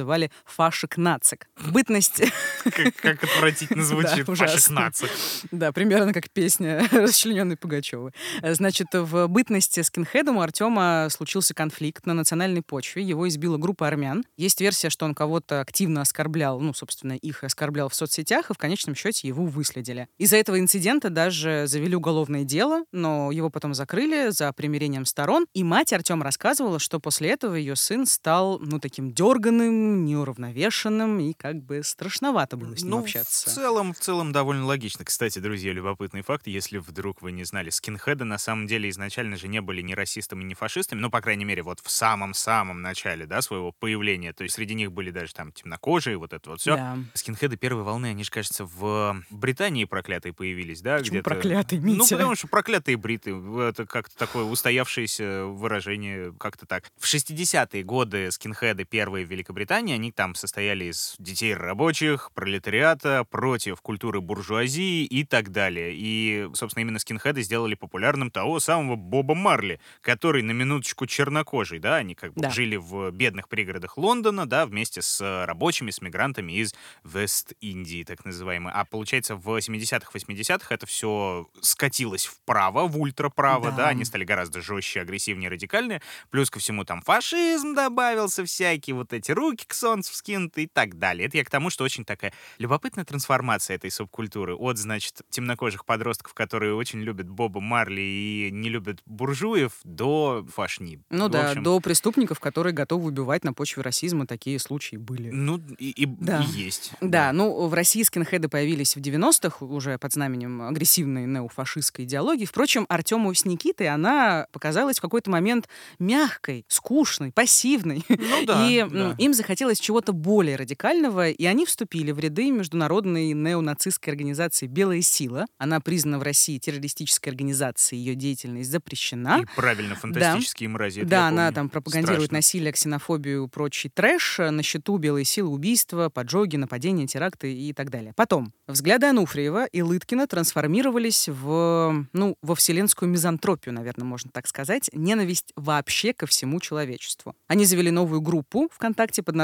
фашик-нацик. Бытность... Как, как отвратительно *laughs* звучит, Да, фашик-нацик. Да, примерно как песня расчлененной Пугачевой. Значит, в бытности скинхедом у Артема случился конфликт на национальной почве. Его избила группа армян. Есть версия, что он кого-то активно оскорблял, ну, собственно, их оскорблял в соцсетях, и в конечном счете его выследили. Из-за этого инцидента даже завели уголовное дело, но его потом закрыли за примирением сторон. И мать Артема рассказывала, что после этого ее сын стал, ну, таким дерганым, неуравновешенным, и как бы страшновато было с ним Ну, общаться. в целом, в целом довольно логично. Кстати, друзья, любопытный факт, если вдруг вы не знали, скинхеды на самом деле изначально же не были ни расистами, ни фашистами, ну, по крайней мере, вот в самом-самом начале, да, своего появления. То есть среди них были даже там темнокожие, вот это вот все. Да. Скинхеды первой волны, они же, кажется, в Британии проклятые появились, да? Почему где-то? проклятые, Ну, Митя? потому что проклятые бриты. Это как-то такое устоявшееся выражение, как-то так. В 60-е годы скинхеды первые в Великобритании, они там состояли из детей рабочих, пролетариата, против культуры буржуазии и так далее. И, собственно, именно скинхеды сделали популярным того самого Боба Марли, который на минуточку чернокожий, да, они как бы Да. жили в бедных пригородах Лондона, да, вместе с э, рабочими, с мигрантами из Вест-Индии, так называемой. А получается, в 70-х, 80-х это все скатилось вправо, в ультраправо, да. Да. они стали гораздо жестче, агрессивнее, радикальнее. Плюс ко всему там фашизм добавился всякий, вот эти руки к солнцу вскинуты и так далее. Это я к тому, что очень такая любопытная трансформация этой субкультуры от, значит, темнокожих подростков, которые очень любят Боба Марли и не любят буржуев, до фашни. Ну В да, общем, до преступников, которые готовы убивать на почве расизма, такие случаи были. Ну, и, и- Да. и есть. Да, ну в России скинхеды появились в 90-х уже под знаменем агрессивной неофашистской идеологии. Впрочем, Артему с Никитой она показалась в какой-то момент мягкой, скучной, пассивной. Ну да, и да. им захотелось чего-то более радикального, и они вступили в ряды международной неонацистской организации «Белая сила». Она признана в России террористической организацией, ее деятельность запрещена. И правильно, фантастические мрази. это Да, я она помню. там пропагандирует Страшно. насилие, ксенофобию, прочий трэш. На счету белые силы убийства, поджоги, нападения, теракты и так далее. Потом. Взгляды Ануфриева и Лыткина трансформировались в, ну, во вселенскую мизантропию, наверное, можно так сказать, ненависть вообще ко всему человечеству. Они завели новую группу ВКонтакте под названием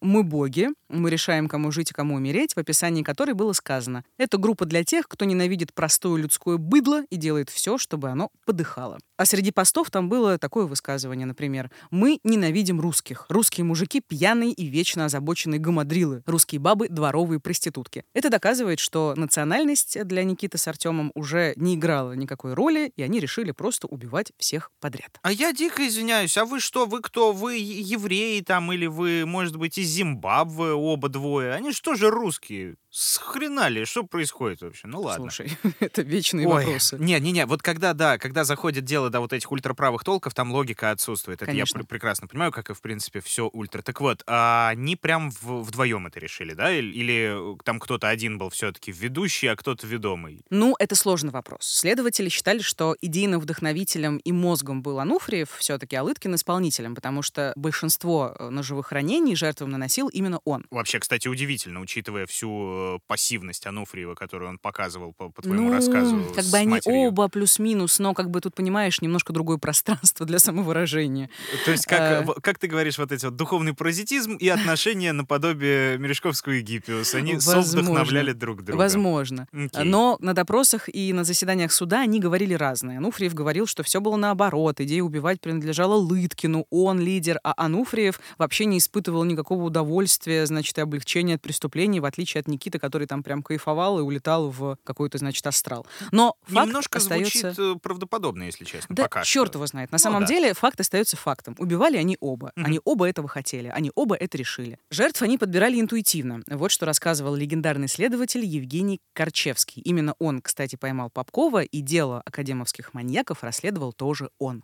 «Мы боги», мы решаем, кому жить и кому умереть, в описании которой было сказано «Это группа для тех, кто ненавидит простое людское быдло и делает все, чтобы оно подыхало». А среди постов там было такое высказывание, например, «Мы ненавидим русских. Русские мужики пьяные и вечно озабоченные гамадрилы. Русские бабы — дворовые проститутки». Это доказывает, что национальность для Никиты с Артемом уже не играла никакой роли, и они решили просто убивать всех подряд. А я дико извиняюсь, а вы что, вы кто? Вы евреи там или вы, может быть, из Зимбабве оба двое? Они что же русские? С хрена ли? Что происходит вообще? Ну ладно. Слушай, *laughs* это вечные Ой, вопросы. Не, не, не. Вот когда, да, когда заходит дело до вот этих ультраправых толков, там логика отсутствует. Это Конечно. я пр- прекрасно понимаю, как и, в принципе, все ультра. Так вот, а они прям в- вдвоем это решили, да? Или, или там кто-то один был все-таки ведущий, а кто-то ведомый? Ну, это сложный вопрос. Следователи считали, что идейным вдохновителем и мозгом был Ануфриев, все-таки а Лыткин исполнителем, потому что большинство э, ножевых ранений жертвам наносил именно он. Вообще, кстати, удивительно, учитывая всю э, пассивность Ануфриева, которую он показывал по, по твоему ну, рассказу. как с бы они матерью. оба плюс-минус, но как бы тут, понимаешь, немножко другое пространство для самовыражения. То есть, как, Э. в- как ты говоришь, вот эти вот духовный паразитизм и отношения наподобие Мережковского и Гиппиуса, они Возможно. совдохновляли друг друга. Возможно. Окей. Но на допросах и на заседаниях суда они говорили разное. Ануфриев говорил, что все было наоборот. Идея убивать принадлежала Лыткину, он лидер, а Ануфриев вообще не испытывал никакого удовольствия, значит, и облегчения от преступлений, в отличие от Никиты, который там прям кайфовал и улетал в какой-то, значит, астрал. Но факт Немножко остается... звучит э, правдоподобно, если честно, Да пока черт что. его знает. На Ну самом да. деле факт остается фактом. Убивали они оба. Мгм. Они оба этого хотели. Они оба это решили. Жертв они подбирали интуитивно. Вот что рассказывал легендарный следователь Евгений Корчевский. Именно он, кстати, поймал Попкова, и дело академовских маньяков расследовал тоже он.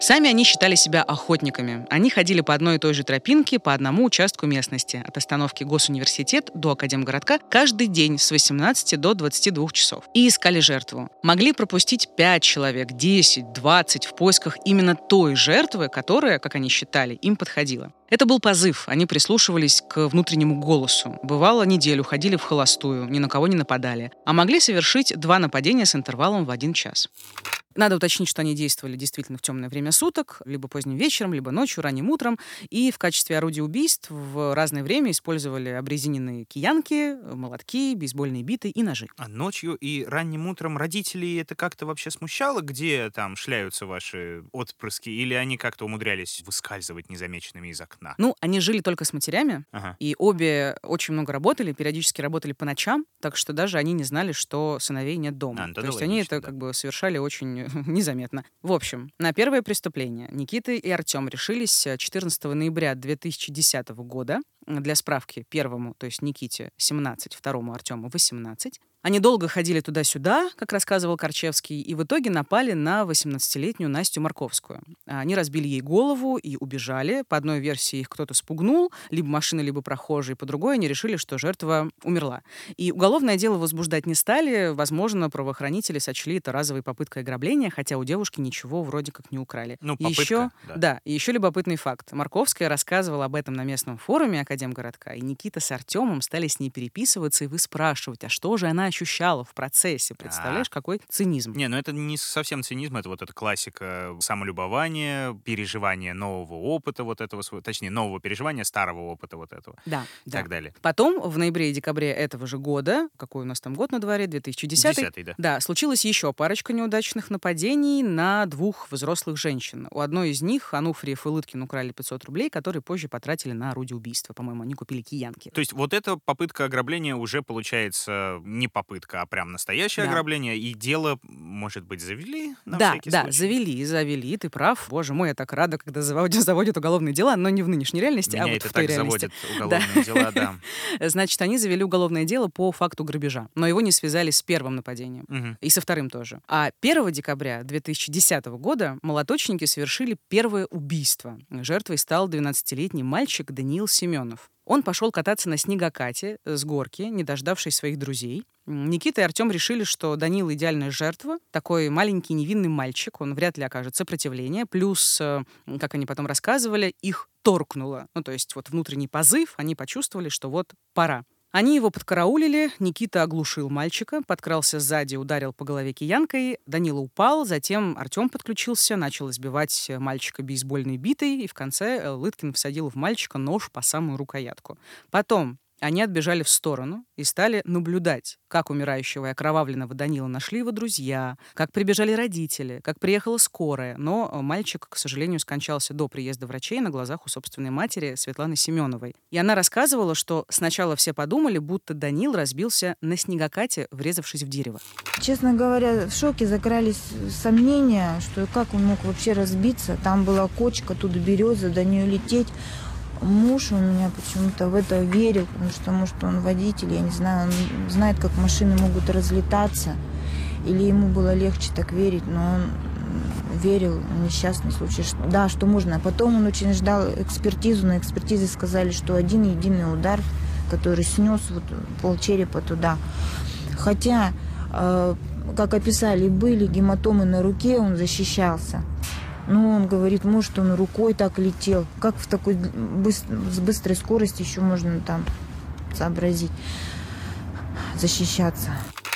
Сами они считали себя охотниками. Они ходили по одной и той же тропинке по одному участку местности, от остановки Госуниверситет до Академгородка, каждый день с 18 до 22 часов. И искали жертву. Могли пропустить 5 человек, 10, 20 в поисках именно той жертвы, которая, как они считали, им подходила. Это был позыв, они прислушивались к внутреннему голосу. Бывало, неделю ходили в холостую, ни на кого не нападали. А могли совершить два нападения с интервалом в один час. Надо уточнить, что они действовали действительно в темное время суток, либо поздним вечером, либо ночью, ранним утром, и в качестве орудия убийств в разное время использовали обрезиненные киянки, молотки, бейсбольные биты и ножи. А ночью и ранним утром родителей это как-то вообще смущало, где там шляются ваши отпрыски, или они как-то умудрялись выскальзывать незамеченными из окна? Ну, они жили только с матерями, Ага. и обе очень много работали, периодически работали по ночам, так что даже они не знали, что сыновей нет дома. А, ну То есть они логично, это да. как бы совершали очень *laughs* незаметно. В общем, на первое преступление Никита и Артем решились э, 14 ноября 2010 года. Для справки, первому, то есть Никите, 17, второму Артему 18. Они долго ходили туда-сюда, как рассказывал Корчевский, и в итоге напали на 18-летнюю Настю Марковскую. Они разбили ей голову и убежали. По одной версии их кто-то спугнул, либо машина, либо прохожие. По другой они решили, что жертва умерла. И уголовное дело возбуждать не стали. Возможно, правоохранители сочли это разовой попыткой ограбления, хотя у девушки ничего вроде как не украли. Ну, попытка, еще, да. да, еще любопытный факт. Марковская рассказывала об этом на местном форуме Академгородка, и Никита с Артемом стали с ней переписываться и выспрашивать, а что же она ощущала в процессе. Представляешь, какой цинизм. Не, ну это не совсем цинизм, это вот эта классика самолюбования, переживания нового опыта вот этого, точнее, нового переживания старого опыта вот этого Да, и да. так далее. Потом, в ноябре и декабре этого же года, какой у нас там год на дворе, 2010 Десятый, да. Да, случилось еще парочка неудачных нападений на двух взрослых женщин. У одной из них Ануфриев и Лыткин украли 500 рублей, которые позже потратили на орудие убийства. По-моему, они купили киянки. То есть вот эта попытка ограбления уже получается не попытка, а прям настоящее Да. ограбление, и дело, может быть, завели на да, да, случай? завели, завели, ты прав. Боже мой, я так рада, когда заводят, *laughs* заводят уголовные дела, но не в нынешней реальности, Меня а вот это в той так реальности. заводит *laughs* уголовные дела, да. *laughs* Значит, они завели уголовное дело по факту грабежа, но его не связали с первым нападением. Мгм. И со вторым тоже. А 1 декабря 2010 года молоточники совершили первое убийство. Жертвой стал 12-летний мальчик Даниил Семенов. Он пошел кататься на снегокате с горки, не дождавшись своих друзей. Никита и Артем решили, что Даниил идеальная жертва. Такой маленький невинный мальчик, он вряд ли окажет сопротивление. Плюс, э, как они потом рассказывали, их торкнуло. Ну, то есть вот внутренний позыв, они почувствовали, что вот пора. Они его подкараулили, Никита оглушил мальчика, подкрался сзади, ударил по голове киянкой, Данила упал, затем Артем подключился, начал избивать мальчика бейсбольной битой, и в конце э, Лыткин всадил в мальчика нож по самую рукоятку. Потом они отбежали в сторону и стали наблюдать, как умирающего и окровавленного Данила нашли его друзья, как прибежали родители, как приехала скорая. Но э, мальчик, к сожалению, скончался до приезда врачей на глазах у собственной матери Светланы Семеновой. И она рассказывала, что сначала все подумали, будто Данил разбился на снегокате, врезавшись в дерево. Честно говоря, в шоке закрались сомнения, что как он мог вообще разбиться. Там была кочка, тут береза, до нее лететь муж у меня почему-то в это верил, потому что, может, он водитель, я не знаю, он знает, как машины могут разлетаться. Или ему было легче так верить, но он верил в несчастный случай. Да, что можно. А потом он очень ждал экспертизу. На экспертизе сказали, что один единый удар, который снес вот пол черепа туда. Хотя, э, как описали, были гематомы на руке, он защищался. Ну, он говорит, может, он рукой так летел. Как в такой быстр, с быстрой скоростью еще можно там сообразить, защищаться.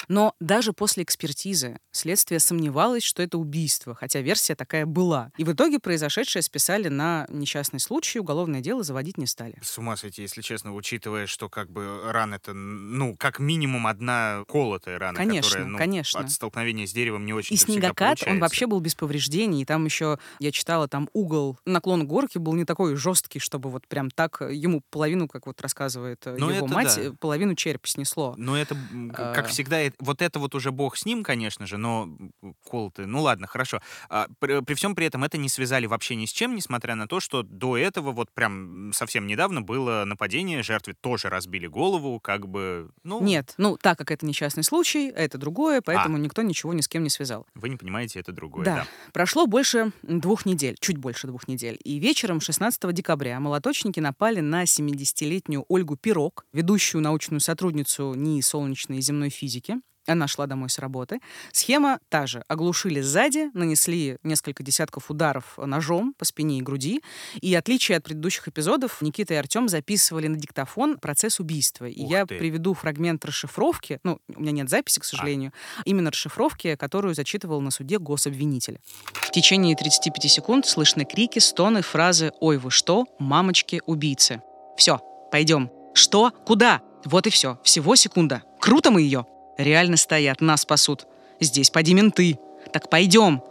Но даже после экспертизы следствие сомневалось, что это убийство, хотя версия такая была. И в итоге произошедшее списали на несчастный случай, уголовное дело заводить не стали. С ума сойти, если честно, учитывая, что как бы рана это, ну, как минимум одна колотая рана, конечно, которая, ну, конечно. от столкновения с деревом не очень И снегокат, он вообще был без повреждений, и там еще, я читала, там угол, наклон горки был не такой жесткий, чтобы вот прям так ему половину, как вот рассказывает Но его мать, да. половину череп снесло. Но это, как а... всегда, вот это вот уже бог с ним, конечно же, но колотый. Ну ладно, хорошо. А, при, при всем при этом это не связали вообще ни с чем, несмотря на то, что до этого вот прям совсем недавно было нападение, жертве тоже разбили голову, как бы, ну... Нет, ну так как это несчастный случай, это другое, поэтому а. никто ничего ни с кем не связал. Вы не понимаете, это другое, да. да. Прошло больше двух недель, чуть больше двух недель, и вечером 16 декабря молоточники напали на 70-летнюю Ольгу Пирог, ведущую научную сотрудницу НИИ солнечной и земной физики, она шла домой с работы. Схема та же. Оглушили сзади, нанесли несколько десятков ударов ножом по спине и груди. И отличие от предыдущих эпизодов, Никита и Артем записывали на диктофон процесс убийства. И Ух я ты. приведу фрагмент расшифровки, ну, у меня нет записи, к а. сожалению, а. именно расшифровки, которую зачитывал на суде гособвинитель. В течение 35 секунд слышны крики, стоны, фразы «Ой, вы что? Мамочки, убийцы». Все, пойдем. Что? Куда? Вот и все. Всего секунда. Круто мы ее. Реально стоят, нас спасут. Здесь поди менты. Так пойдем.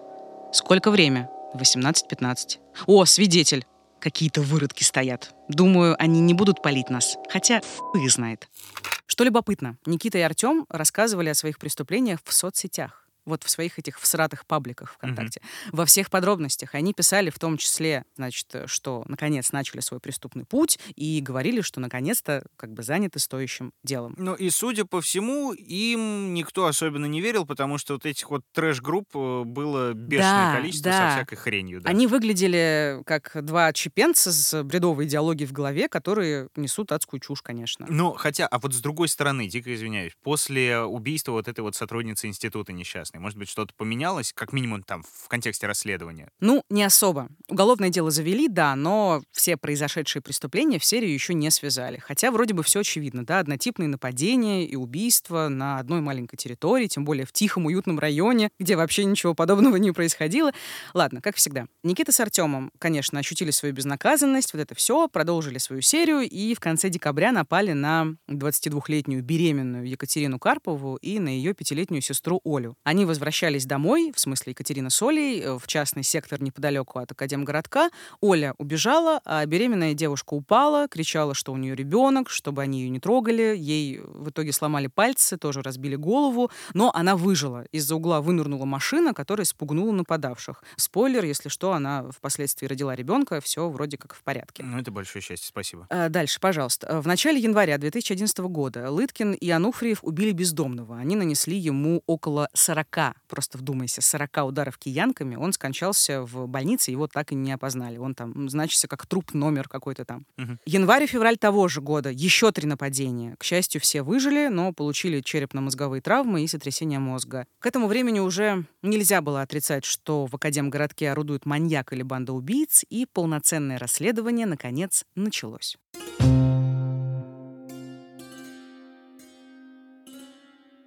Сколько время? 18-15. О, свидетель. Какие-то выродки стоят. Думаю, они не будут палить нас. Хотя, их знает. Что любопытно, Никита и Артем рассказывали о своих преступлениях в соцсетях вот в своих этих всратых пабликах ВКонтакте. Mm-hmm. Во всех подробностях. Они писали в том числе, значит, что наконец начали свой преступный путь и говорили, что наконец-то как бы заняты стоящим делом. Ну и, судя по всему, им никто особенно не верил, потому что вот этих вот трэш-групп э, было бешеное да, количество да. со всякой хренью. Да. Они выглядели как два чепенца с бредовой идеологией в голове, которые несут адскую чушь, конечно. Ну, хотя, а вот с другой стороны, дико извиняюсь, после убийства вот этой вот сотрудницы института несчастной, интересный? Может быть, что-то поменялось, как минимум там в контексте расследования? Ну, не особо. Уголовное дело завели, да, но все произошедшие преступления в серию еще не связали. Хотя вроде бы все очевидно, да, однотипные нападения и убийства на одной маленькой территории, тем более в тихом, уютном районе, где вообще ничего подобного не происходило. Ладно, как всегда. Никита с Артемом, конечно, ощутили свою безнаказанность, вот это все, продолжили свою серию и в конце декабря напали на 22-летнюю беременную Екатерину Карпову и на ее пятилетнюю сестру Олю. Они возвращались домой, в смысле Екатерина Солей, э, в частный сектор неподалеку от Академгородка. Оля убежала, а беременная девушка упала, кричала, что у нее ребенок, чтобы они ее не трогали. Ей в итоге сломали пальцы, тоже разбили голову, но она выжила. Из-за угла вынырнула машина, которая спугнула нападавших. Спойлер, если что, она впоследствии родила ребенка, все вроде как в порядке. Ну, это большое счастье, спасибо. А, дальше, пожалуйста. В начале января 2011 года Лыткин и Ануфриев убили бездомного. Они нанесли ему около 40 40, просто вдумайся, 40 ударов киянками, он скончался в больнице, его так и не опознали. Он там значится как труп номер какой-то там. Угу. Январь и февраль того же года еще три нападения. К счастью, все выжили, но получили черепно-мозговые травмы и сотрясение мозга. К этому времени уже нельзя было отрицать, что в Академгородке орудует маньяк или банда убийц, и полноценное расследование, наконец, началось.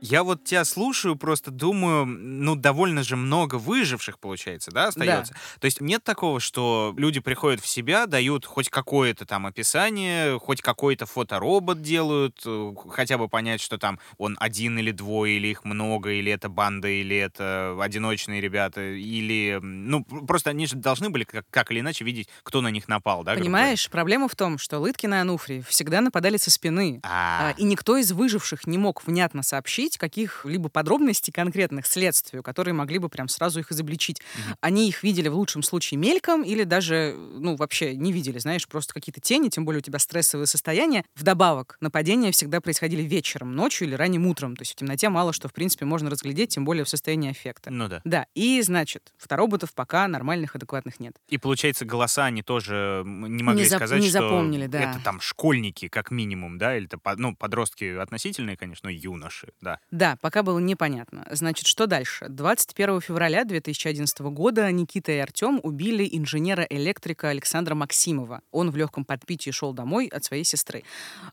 Я вот тебя слушаю, просто думаю, ну, довольно же много выживших, получается, да, остается? То есть нет такого, что люди приходят в себя, дают хоть какое-то там описание, хоть какой-то фоторобот делают, э, хотя бы понять, что там он один или двое, или их много, или это банда, или это одиночные ребята, или... Ну, просто они же должны были как, как или иначе видеть, кто на них напал, да? Понимаешь, проблема в том, что Лыткин и Ануфриев всегда нападали со спины. говоря? А, А, И никто из выживших не мог внятно сообщить каких-либо подробностей конкретных следствию, которые могли бы прям сразу их изобличить. Мгм. Они их видели в лучшем случае мельком или даже, ну, вообще не видели, знаешь, просто какие-то тени, тем более у тебя стрессовое состояние. Вдобавок, нападения всегда происходили вечером, ночью или ранним утром. То есть в темноте мало что, в принципе, можно разглядеть, тем более в состоянии аффекта. ну да. Да, и значит, фотороботов пока нормальных, адекватных нет. И получается, голоса они тоже не могли Не зап- сказать, не что запомнили, да. это там школьники, как минимум, да, или это ну, подростки относительные, конечно, но юноши, да. Да, пока было непонятно. Значит, что дальше? 21 февраля 2011 года Никита и Артем убили инженера-электрика Александра Максимова. Он в легком подпитии шел домой от своей сестры.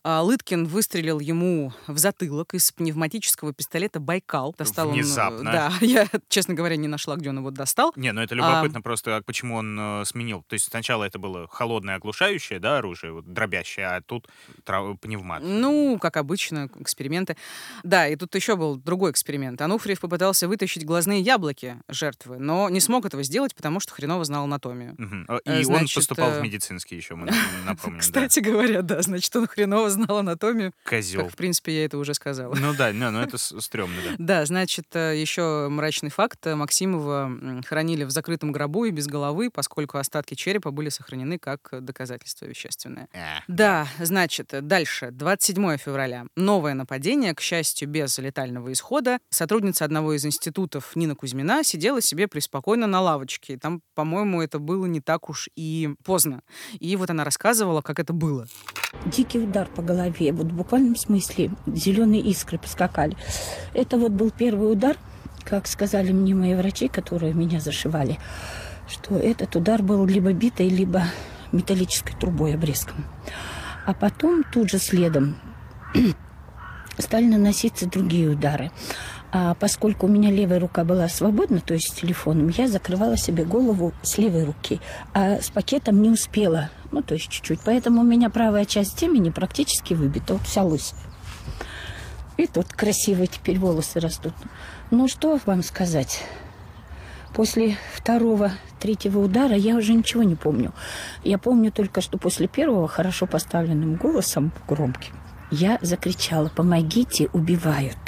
А, Лыткин выстрелил ему в затылок из пневматического пистолета «Байкал». Достал он, Внезапно. да, *laughs* я, честно говоря, не нашла, где он его достал. Не, ну это А, любопытно просто, а почему он э, сменил. То есть сначала это было холодное оглушающее, да, оружие, вот, дробящее, а тут трав- пневмат. Ну, как обычно, эксперименты. Да, и тут еще был другой эксперимент. Ануфриев попытался вытащить глазные яблоки жертвы, но не смог этого сделать, потому что хреново знал анатомию. Э, И он значит, поступал в э, медицинский еще, мы *laughs* напомним, да. Кстати говоря, да, значит, он хреново знал анатомию, Козел. как, в принципе, я это уже сказала. Ну да, не, ну это стрёмно, да. Да, значит, э, еще мрачный факт. Максимова м, хоронили в закрытом гробу и без головы, поскольку остатки черепа были сохранены как доказательство вещественное. Да, значит, дальше. 27 февраля. Новое нападение, к счастью, без летального исхода. Сотрудница одного из институтов Нина Кузьмина сидела себе преспокойно на лавочке. Там, по-моему, это было не так уж и поздно. И вот она рассказывала, как это было. Дикий удар по голове, вот в буквальном смысле зеленые искры поскакали. Это вот был первый удар, как сказали мне мои врачи, которые меня зашивали, что этот удар был либо битой, либо металлической трубой обрезком. А потом тут же следом *clears throat* стали наноситься другие удары. А поскольку у меня левая рука была свободна, то есть с телефоном, я закрывала себе голову с левой руки, а с пакетом не успела, ну, то есть чуть-чуть. Поэтому у меня правая часть темени практически выбита, вот вся лысь. И тут красивые теперь волосы растут. Ну, что вам сказать? После второго, третьего удара я уже ничего не помню. Я помню только, что после первого хорошо поставленным голосом, громким, я закричала «Помогите, убивают!»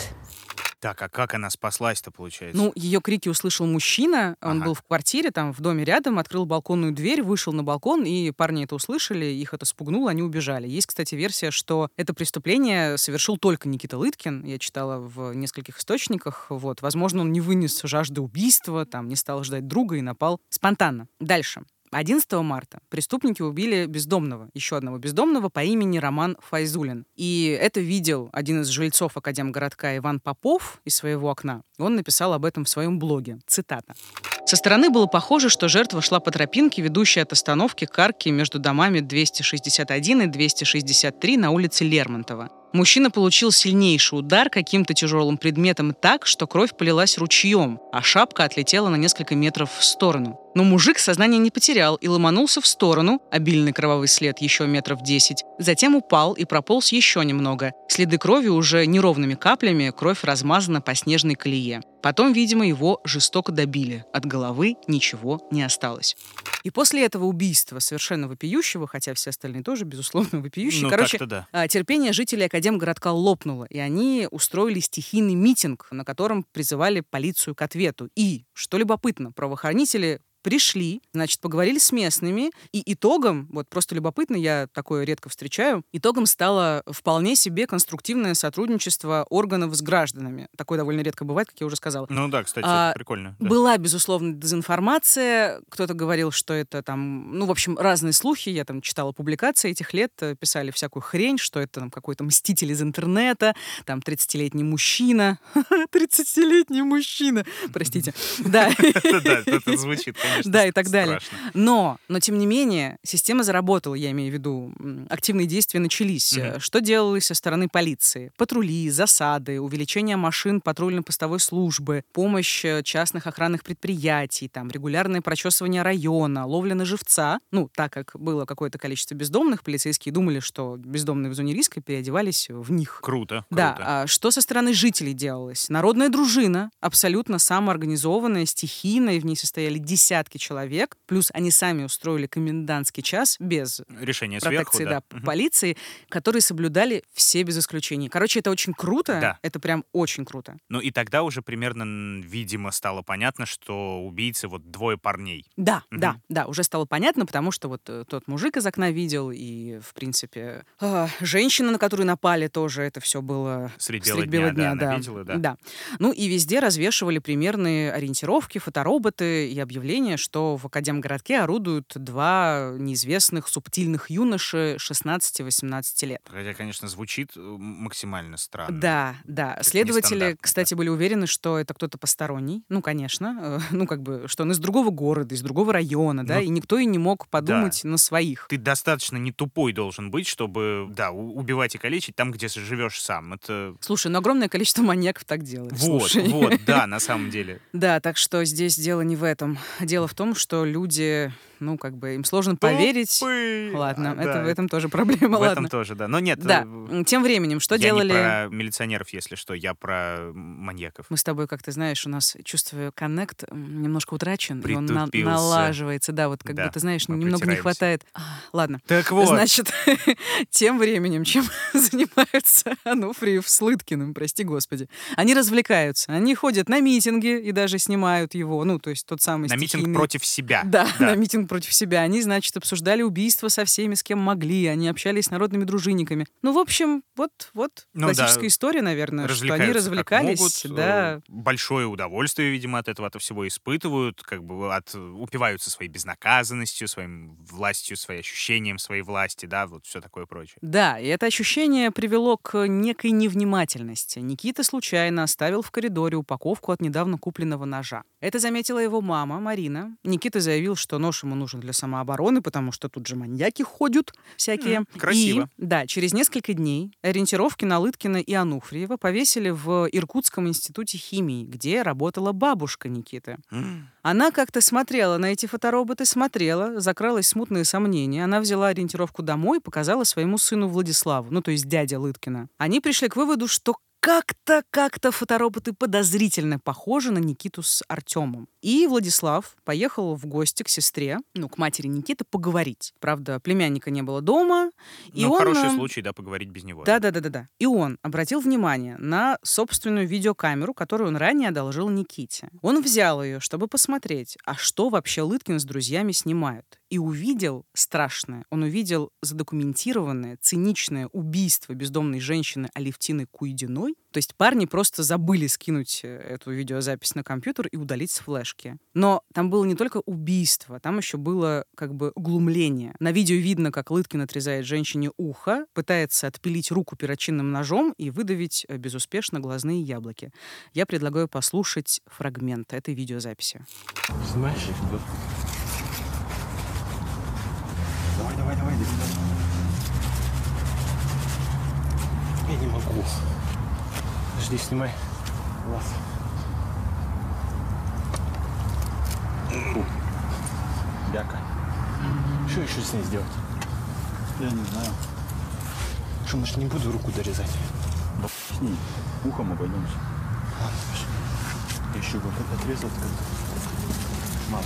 Так, а как она спаслась-то, получается? Ну, ее крики услышал мужчина. Он Ага. был в квартире, там, в доме рядом, открыл балконную дверь, вышел на балкон, и парни это услышали, их это спугнуло, они убежали. Есть, кстати, версия, что это преступление совершил только Никита Лыткин. Я читала в нескольких источниках. Вот. Возможно, он не вынес жажды убийства, там, не стал ждать друга и напал спонтанно. Дальше. 11 марта преступники убили бездомного, еще одного бездомного по имени Роман Файзулин. И это видел один из жильцов Академгородка Иван Попов из своего окна. Он написал об этом в своем блоге. Цитата. Со стороны было похоже, что жертва шла по тропинке, ведущей от остановки к арке между домами 261 и 263 на улице Лермонтова. Мужчина получил сильнейший удар каким-то тяжелым предметом так, что кровь полилась ручьем, а шапка отлетела на несколько метров в сторону. Но мужик сознание не потерял и ломанулся в сторону, обильный кровавый след еще метров 10. Затем упал и прополз еще немного. Следы крови уже неровными каплями, кровь размазана по снежной колее. Потом, видимо, его жестоко добили. От головы ничего не осталось. И после этого убийства, совершенно вопиющего, хотя все остальные тоже, безусловно, *laughs* вопиющие, ну, короче, да. а, терпение жителей Академгородка лопнуло, и они устроили стихийный митинг, на котором призывали полицию к ответу. И, что любопытно, правоохранители пришли, значит, поговорили с местными, и итогом, вот просто любопытно, я такое редко встречаю, итогом стало вполне себе конструктивное сотрудничество органов с гражданами. Такое довольно редко бывает, как я уже сказала. Ну да, кстати, А, прикольно. да. Была, безусловно, дезинформация. Кто-то говорил, что это там, ну, в общем, разные слухи. Я там читала публикации этих лет, э, писали всякую хрень, что это там какой-то мститель из интернета, там 30-летний мужчина. *laughs* 30-летний мужчина, простите. *laughs* Да. Да, это звучит, конечно. Страшно, Да, и так далее. страшно. Но, но тем не менее, система заработала, я имею в виду, активные действия начались. Э, Что делалось со стороны полиции? Патрули, засады, увеличение машин патрульно-постовой службы, помощь э, частных охранных предприятий, там, регулярное прочесывание района, ловля на живца. Ну, так как было какое-то количество бездомных, полицейские думали, что бездомные в зоне риска переодевались в них. Круто, Да, круто. а что со стороны жителей делалось? Народная дружина, абсолютно самоорганизованная, стихийная, в ней состояли десятки человек, плюс они сами устроили комендантский час без сверху, протекции да. да, Мгм. полиции, которые соблюдали все без исключения. Короче, это очень круто, Да. это прям очень круто. Ну и тогда уже примерно, видимо, стало понятно, что убийцы вот двое парней. Да, Мгм. да, да, уже стало понятно, потому что вот э, тот мужик из окна видел, и, в принципе, а, женщина, на которую напали, тоже это все было Средь средь бела бела дня, да, дня, она да. видела, да. Ну и везде развешивали примерные ориентировки, фотороботы и объявления, что в Академгородке орудуют два неизвестных субтильных юноши 16-18 лет. Хотя, конечно, звучит э, максимально странно. Да, да. Как Следователи, кстати, были уверены, что это кто-то посторонний. Ну, конечно. э, Ну, как бы, что он из другого города, из другого района, да, Ну, и никто и не мог подумать на своих. Ты достаточно не тупой должен быть, чтобы, да, убивать и калечить там, где живешь сам. Это Слушай, ну огромное количество маньяков так делает. вот, слушай. вот, да, на *laughs* самом деле. Да, так что здесь дело не в этом. Дело в том, что люди, ну, как бы, им сложно поверить. Тупые. Ладно, А, это, да, в этом тоже *laughs* проблема, в ладно. этом тоже, да. Но нет, Да, э, тем временем, что я делали... не про милиционеров, если что, я про маньяков. Мы с тобой, как ты знаешь, у нас чувство коннект немножко утрачен, и он на- налаживается, да, вот как Да, будто, знаешь, мы немного не хватает. А, Ладно. Так вот, Значит, *laughs* тем временем, чем *laughs* занимаются Ануфриев с Лыткиным, прости господи. Они развлекаются, они ходят на митинги и даже снимают его, ну, то есть тот самый на митинг стихийный- против себя. Да, на митинг против себя. Они, значит, обсуждали убийство со всеми, с кем могли. Они общались с народными дружинниками. Ну, в общем, вот, вот Ну классическая да, история, наверное, что они развлекались, могут, э, да. большое удовольствие, видимо, от этого, от всего испытывают, как бы от, упиваются своей безнаказанностью, своим властью, своим ощущением своей власти, да, вот все такое прочее. Да, и это ощущение привело к некой невнимательности. Никита случайно оставил в коридоре упаковку от недавно купленного ножа. Это заметила его мама, Марина. Никита заявил, что нож ему нужен для самообороны, потому что тут же маньяки ходят всякие. М, красиво. И, да, через несколько дней ориентировки на Лыткина и Ануфриева повесили в Иркутском институте химии, где работала бабушка Никиты. М, Она как-то смотрела на эти фотороботы, смотрела, закралось смутные сомнения. Она взяла ориентировку домой и показала своему сыну Владиславу, ну то есть дядя Лыткина. Они пришли к выводу, что как-то, как-то фотороботы подозрительно похожи на Никиту с Артемом. И Владислав поехал в гости к сестре, ну, к матери Никиты, поговорить. Правда, племянника не было дома. И Ну, он, хороший э, случай, да, поговорить без него. да, да, да, да, да. И он обратил внимание на собственную видеокамеру, которую он ранее одолжил Никите. Он взял ее, чтобы посмотреть, а что вообще Лыткин с друзьями снимают. И увидел страшное. Он увидел задокументированное, циничное убийство бездомной женщины Алевтины Куйдиной. То есть парни просто забыли скинуть э, эту видеозапись на компьютер и удалить с флешки. Но там было не только убийство, там еще было как бы глумление. На видео видно, как Лыткин отрезает женщине ухо, пытается отпилить руку перочинным ножом и выдавить э, безуспешно глазные яблоки. Я предлагаю послушать фрагмент этой видеозаписи. Снимаешь? Давай, иди сюда. Я не могу. Жди, снимай. Глаз. Фу. Бяка. Что еще с ней сделать? Я не знаю. Что, может, не буду руку дорезать? С ней ухом обойдемся. Ладно. Я еще бы отрезал как-то. Мало.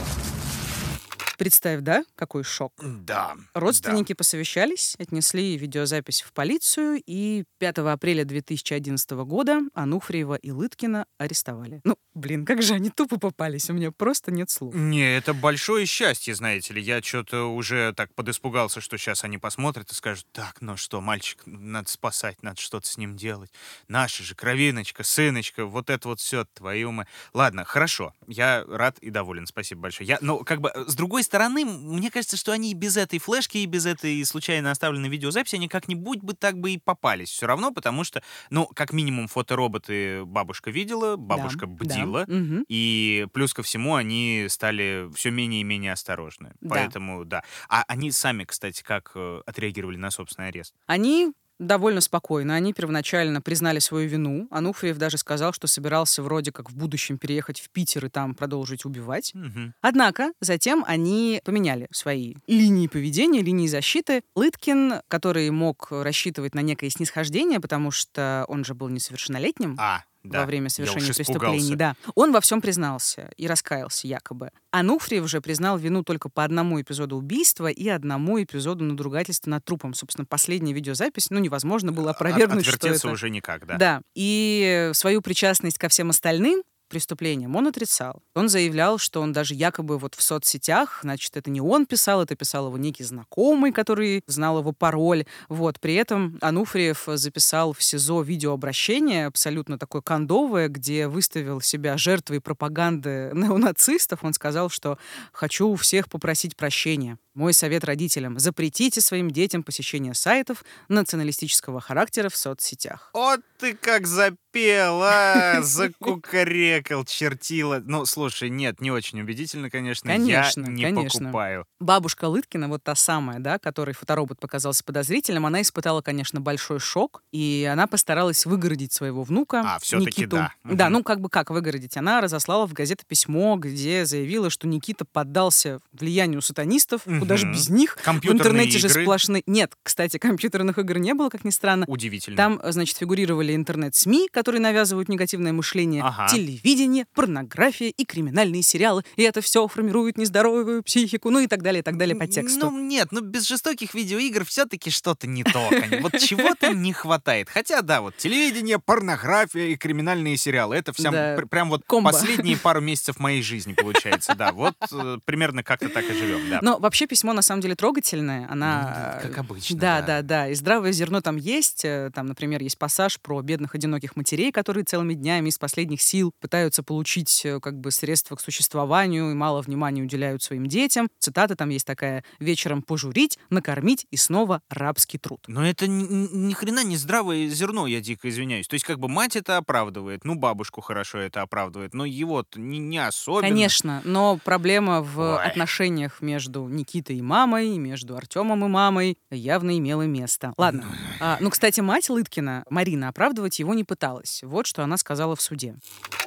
Представь, да, какой шок? Да. Родственники посовещались, отнесли видеозапись в полицию, и 5 апреля 2011 года Ануфриева и Лыткина арестовали. Ну, блин, как же они тупо попались, у меня просто нет слов. Не, это большое счастье, знаете ли. Я что-то уже так подиспугался, что сейчас они посмотрят и скажут, так, ну что, мальчик, надо спасать, надо что-то с ним делать. Наша же кровиночка, сыночка, вот это вот все, твою мать. Ладно, хорошо, я рад и доволен, спасибо большое. Я, ну, как бы, э, с другой стороны, мне кажется, что они и без этой флешки, и без этой случайно оставленной видеозаписи, они как-нибудь бы так бы и попались все равно, потому что, ну, как минимум, фотороботы бабушка видела, бабушка Да, бдила. Мгм. И плюс ко всему они стали все менее и менее осторожны. Да. Поэтому, да. А они сами, кстати, как э, отреагировали на собственный арест? Они довольно спокойно. Они первоначально признали свою вину. Ануфриев даже сказал, что собирался вроде как в будущем переехать в Питер и там продолжить убивать. Мгм. Однако затем они поменяли свои линии поведения, линии защиты. Лыткин, который мог рассчитывать на некое снисхождение, потому что он же был несовершеннолетним, А, да. во время совершения преступлений, да. Он во всем признался и раскаялся якобы. Ануфриев же признал вину только по одному эпизоду убийства и одному эпизоду надругательства над трупом. Собственно, последняя видеозапись, ну, невозможно было От- опровергнуть, что Отвертеться это... уже никак, да. Да. И свою причастность ко всем остальным преступлениям он отрицал. Он заявлял, что он даже якобы вот в соцсетях, значит, это не он писал, это писал его некий знакомый, который знал его пароль. Вот. При этом Ануфриев записал в СИЗО видеообращение, абсолютно такое кондовое, где выставил себя жертвой пропаганды неонацистов. Он сказал, что «хочу у всех попросить прощения». Мой совет родителям – запретите своим детям посещение сайтов националистического характера в соцсетях. Вот ты как запел, а, закукарекал, чертила. Ну, слушай, нет, не очень убедительно, конечно. Конечно, Я не конечно. покупаю. Бабушка Лыткина, вот та самая, да, которой фоторобот показался подозрительным, она испытала, конечно, большой шок, и она постаралась выгородить своего внука. А, всё-таки Никиту. да. Да, ну как бы как выгородить? Она разослала в газеты письмо, где заявила, что Никита поддался влиянию сатанистов, куда же без них. В Компьютерные интернете же игры. сплошные... Нет, кстати, компьютерных игр не было, как ни странно. Удивительно. Там, значит, фигурировали интернет-СМИ, которые навязывают негативное мышление, Ага. телевидение, порнография и криминальные сериалы. И это все формирует нездоровую психику, ну и так далее, и так далее по тексту. Ну, нет, ну без жестоких видеоигр все-таки что-то не то. Вот чего-то не хватает. Хотя, да, вот телевидение, порнография и криминальные сериалы. Это вся, прям вот последние пару месяцев моей жизни, получается. Да, вот э, примерно как-то так и живем. Но вообще письмо на самом деле трогательное. Она, Ну, как обычно, Да, да. да, да. И здравое зерно там есть. Э, Там, например, есть пассаж про бедных одиноких матерей, которые целыми днями из последних сил пытаются получить э, как бы средства к существованию и мало внимания уделяют своим детям. Цитата там есть такая: вечером пожурить, накормить и снова рабский труд. Но это ни, ни- хрена не здравое зерно, я дико извиняюсь. То есть как бы мать это оправдывает, ну бабушку хорошо это оправдывает, но его не, не особенно. Конечно, но проблема в Ой. отношениях между Никитой и мамой, между Артемом и мамой явно имела место. Ладно. А, ну, кстати, мать Лыткина, Марина, оправдывать его не пыталась. Вот что она сказала в суде.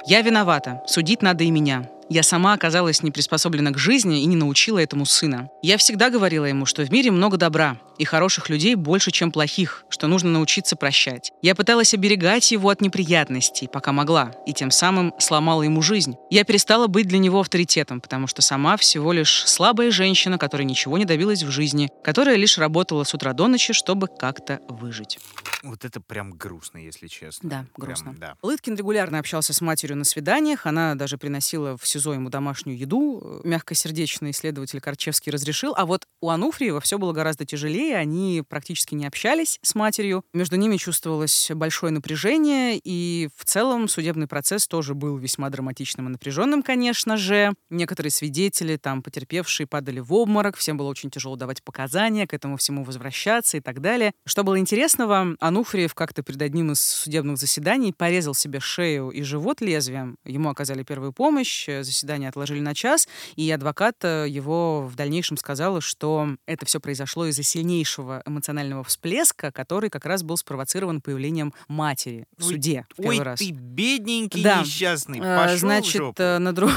«Я виновата. Судить надо и меня. Я сама оказалась не приспособлена к жизни и не научила этому сына. Я всегда говорила ему, что в мире много добра, и хороших людей больше, чем плохих, что нужно научиться прощать. Я пыталась оберегать его от неприятностей, пока могла, и тем самым сломала ему жизнь. Я перестала быть для него авторитетом, потому что сама всего лишь слабая женщина, которая ничего не добилась в жизни, которая лишь работала с утра до ночи, чтобы как-то выжить. Вот это прям грустно, если честно. Да, Прям, грустно. да. Лыткин регулярно общался с матерью на свиданиях. Она даже приносила в СИЗО ему домашнюю еду. Э, Мягкосердечный следователь Корчевский разрешил. А вот у Ануфриева все было гораздо тяжелее. Они практически не общались с матерью. Между ними чувствовалось большое напряжение. И в целом судебный процесс тоже был весьма драматичным и напряженным, конечно же. Некоторые свидетели, там, потерпевшие, падали в обморок. Всем было очень тяжело давать показания, к этому всему возвращаться и так далее. Что было интересного, Ануфриев как-то перед одним из судебных заседаний порезал себе шею и живот лезвием. Ему оказали первую помощь, э, заседание отложили на час, и адвокат э, его в дальнейшем сказала, что это все произошло из-за сильнейшего эмоционального всплеска, который как раз был спровоцирован появлением матери в Ой, суде в Ой, первый раз. ты бедненький Да. несчастный, Э, пошел в Значит, жопу. э, на друг...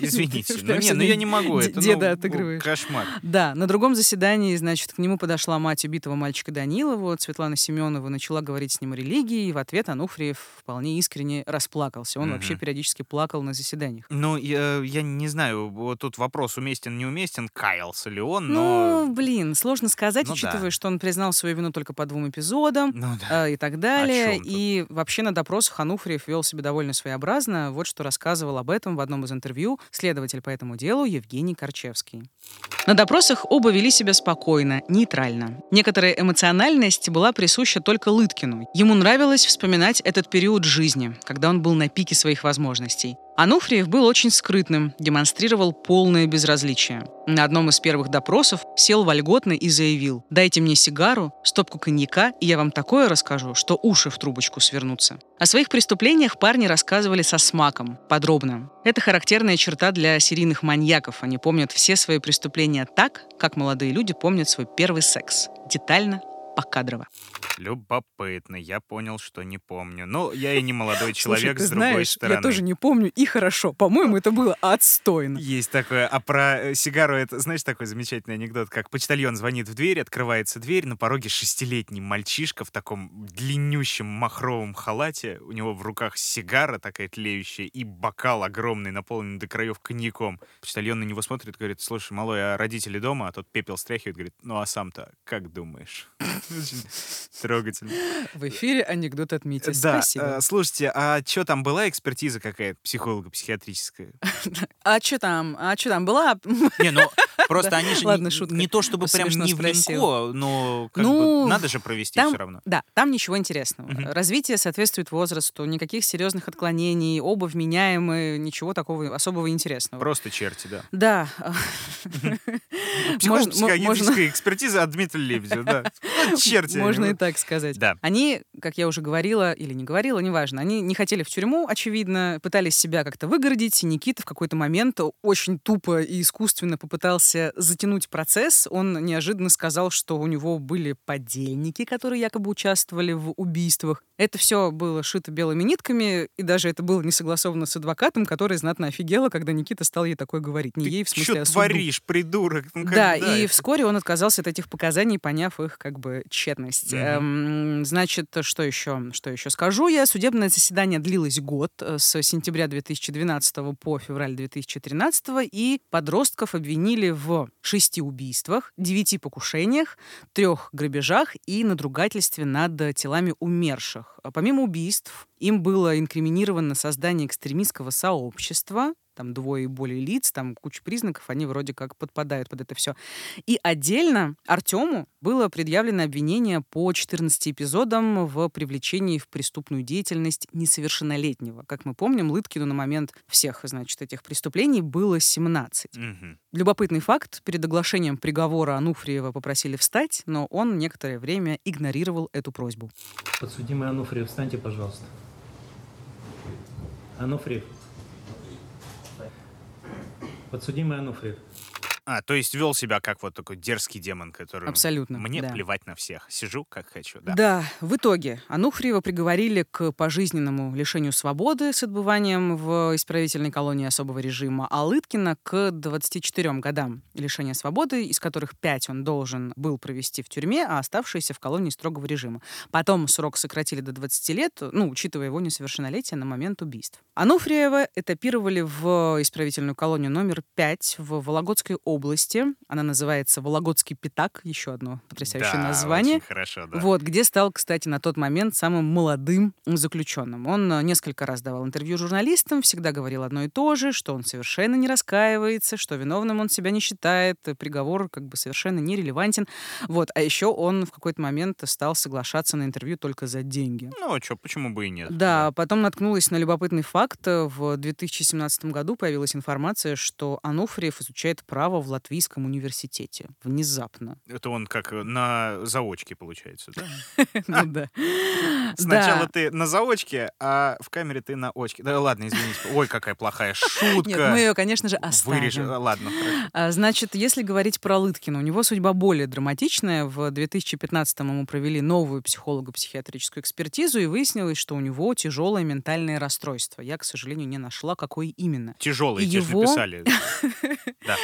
Извините, *laughs* ну не, ну я не могу, это деда ну, отыгрываешь. кошмар. Да, на другом заседании, значит, к нему подошла мать убитого мальчика Данилова, Светлана Семенова, начала говорить с ним о религии, и в ответ Ануфриев вполне искренне расплакался. Он Мгм. Вообще периодически плакал на заседаниях. Ну, я, я не знаю, вот тут вопрос уместен, не уместен, каялся ли он, но... Ну, блин, сложно сказать, Ну да. учитывая, что он признал свою вину только по двум эпизодам. Ну да. э, И так далее. И вообще на допросах Ануфриев вел себя довольно своеобразно. Вот что рассказывал об этом в одном из интервью следователь по этому делу Евгений Корчевский. На допросах оба вели себя спокойно, нейтрально. Некоторая эмоциональность была присуща только Лыткину. Ему нравилось вспоминать этот период жизни, когда он был на пике своих возможностей. Ануфриев был очень скрытным, демонстрировал полное безразличие. На одном из первых допросов сел вольготно и заявил «Дайте мне сигару, стопку коньяка, и я вам такое расскажу, что уши в трубочку свернутся». О своих преступлениях парни рассказывали со смаком, подробно. Это характерная черта для серийных маньяков. Они помнят все свои преступления так, как молодые люди помнят свой первый секс. Детально, покадрово. Любопытно, я понял, что не помню. Ну, я и не молодой *laughs* человек, Слушай, ты с другой знаешь, стороны. я тоже не помню, и хорошо. По-моему, это было отстойно. Есть такое. А про э, сигару это, знаешь, такой замечательный анекдот, как почтальон звонит в дверь, открывается дверь, на пороге шестилетний мальчишка в таком длиннющем махровом халате, у него в руках сигара такая тлеющая и бокал огромный, наполненный до краев коньяком. Почтальон на него смотрит, говорит, слушай, малой, а родители дома? А тот пепел стряхивает, говорит, ну а сам-то как думаешь? *laughs* Трогательно. В эфире анекдот от Мити. Да, Спасибо. э, слушайте, а что там была экспертиза какая-то психолого-психиатрическая? *laughs* А что там? А что там была? *laughs* Не, ну просто они же Ладно, не, шутка. не то чтобы прям Смешно не в спросил. но как Ну, бы надо же провести там- все равно. Да, там ничего интересного. Мгм. Развитие соответствует возрасту, никаких серьезных отклонений, оба вменяемые, ничего такого особого интересного. Просто черти, да. Да. *laughs* Психолого-психиатрическая экспертиза от Дмитрия Лебедева, да. Черти. Можно и вот. Так сказать. Да. Они, как я уже говорила или не говорила, неважно, они не хотели в тюрьму, очевидно, пытались себя как-то выгородить. И Никита в какой-то момент очень тупо и искусственно попытался затянуть процесс. Он неожиданно сказал, что у него были подельники, которые якобы участвовали в убийствах. Это все было шито белыми нитками, и даже это было не согласовано с адвокатом, который знатно офигела, когда Никита стал ей такое говорить. Не Ты ей, в смысле, чё а творишь, придурок? Ну, Да, и это? вскоре он отказался от этих показаний, поняв их как бы тщетность. Мгм. Эм, значит, что еще, что еще скажу я? Судебное заседание длилось год, э, с сентября 2012 по февраль 2013, и подростков обвинили в шести убийствах, девяти покушениях, трех грабежах и надругательстве над телами умерших. Помимо убийств, им было инкриминировано создание экстремистского сообщества, там двое и более лиц, там куча признаков, они вроде как подпадают под это все. И отдельно Артему было предъявлено обвинение по 14 эпизодам в привлечении в преступную деятельность несовершеннолетнего. Как мы помним, Лыткину на момент всех, значит, этих преступлений было 17. Мгм. Любопытный факт. Перед оглашением приговора Ануфриева попросили встать, но он некоторое время игнорировал эту просьбу. Подсудимый Ануфриев, встаньте, пожалуйста. Ануфриев. Подсудимый Ануфриев. А, то есть вел себя как вот такой дерзкий демон, который... Абсолютно, Мне да. плевать на всех. Сижу, как хочу. Да. Да. в итоге Ануфриева приговорили к пожизненному лишению свободы с отбыванием в исправительной колонии особого режима, а Лыткина к 24 годам лишения свободы, из которых 5 он должен был провести в тюрьме, а оставшиеся в колонии строгого режима. Потом срок сократили до 20 лет, ну, учитывая его несовершеннолетие на момент убийств. Ануфриева этапировали в исправительную колонию номер 5 в Вологодской области. Она называется Вологодский Пятак, еще одно потрясающее Да, название. очень хорошо, да. Вот, где стал, кстати, на тот момент самым молодым заключенным. Он э, несколько раз давал интервью журналистам, всегда говорил одно и то же, что он совершенно не раскаивается, что виновным он себя не считает, э, приговор как бы совершенно нерелевантен. Вот, а еще он в какой-то момент стал соглашаться на интервью только за деньги. Ну, а что, почему бы и нет? Да, потом наткнулась на любопытный факт. В 2017 году появилась информация, что Ануфриев изучает право в Латвийском университете. Внезапно. Это он как э, на заочке, получается, да? *laughs* Ну да. *laughs* Сначала ты на заочке, а в камере ты на очке. Да ладно, извините. Ой, какая плохая шутка. Нет, мы ее, конечно же, оставим. А, Ладно. А, Значит, если говорить про Лыткина, у него судьба более драматичная. В 2015-м ему провели новую психолого-психиатрическую экспертизу, и выяснилось, что у него тяжелое ментальное расстройство. Я, к сожалению, не нашла, какое именно. Тебе же его- написали. *laughs* Да.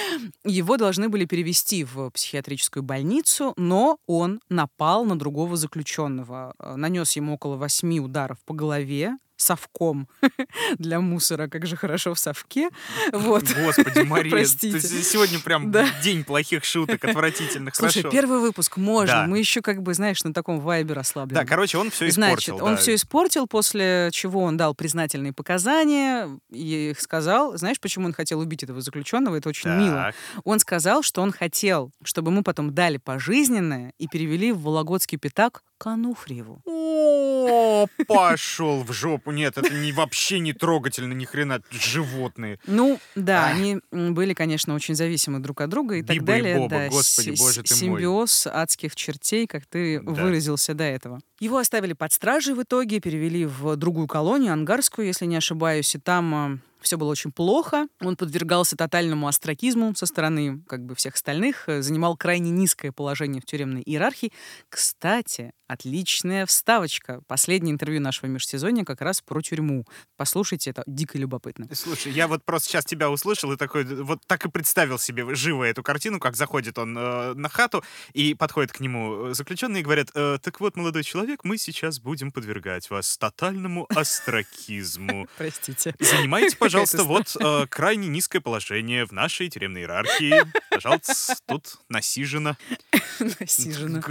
Его должны были перевести в психиатрическую больницу, но он напал на другого заключенного. Э, Нанес ему около восьми ударов по голове совком *laughs* для мусора. Как же хорошо в совке. Вот. Господи, *laughs* Мария, Простите. ты сегодня прям Да. день плохих шуток, отвратительных. Слушай, Хорошо. первый выпуск можно. Да. Мы еще, как бы, знаешь, на таком вайбе расслаблены. Да, короче, он все Значит, испортил. он да. все испортил, после чего он дал признательные показания и сказал, знаешь, почему он хотел убить этого заключенного? Это очень мило. Так. Он сказал, что он хотел, чтобы ему потом дали пожизненное и перевели в Вологодский пятак к Ануфриеву. О, *laughs* пошел в жопу. Нет, это не, вообще не трогательно, ни хрена. Животные. Ну, да, Ах. они были, конечно, очень зависимы друг от друга и так Биба и далее. Боба, да, господи, боже ты мой. симбиоз адских чертей, как ты Да. выразился до этого. Его оставили под стражей в итоге, перевели в другую колонию, ангарскую, если не ошибаюсь, и там все было очень плохо. Он подвергался тотальному остракизму со стороны как бы всех остальных, э, занимал крайне низкое положение в тюремной иерархии. Кстати, отличная вставочка. Последнее интервью нашего межсезонья как раз про тюрьму. Послушайте, это дико любопытно. Слушай, я вот просто сейчас тебя услышал и такой, вот так и представил себе живо эту картину, как заходит он э, на хату и подходит к нему заключенные и говорят, «Э, так вот, молодой человек, мы сейчас будем подвергать вас тотальному остракизму. *laughs* Простите. Занимайте, пожалуйста, Какая-то вот э, крайне низкое положение в нашей тюремной иерархии. Пожалуйста, тут насижено. Насижено.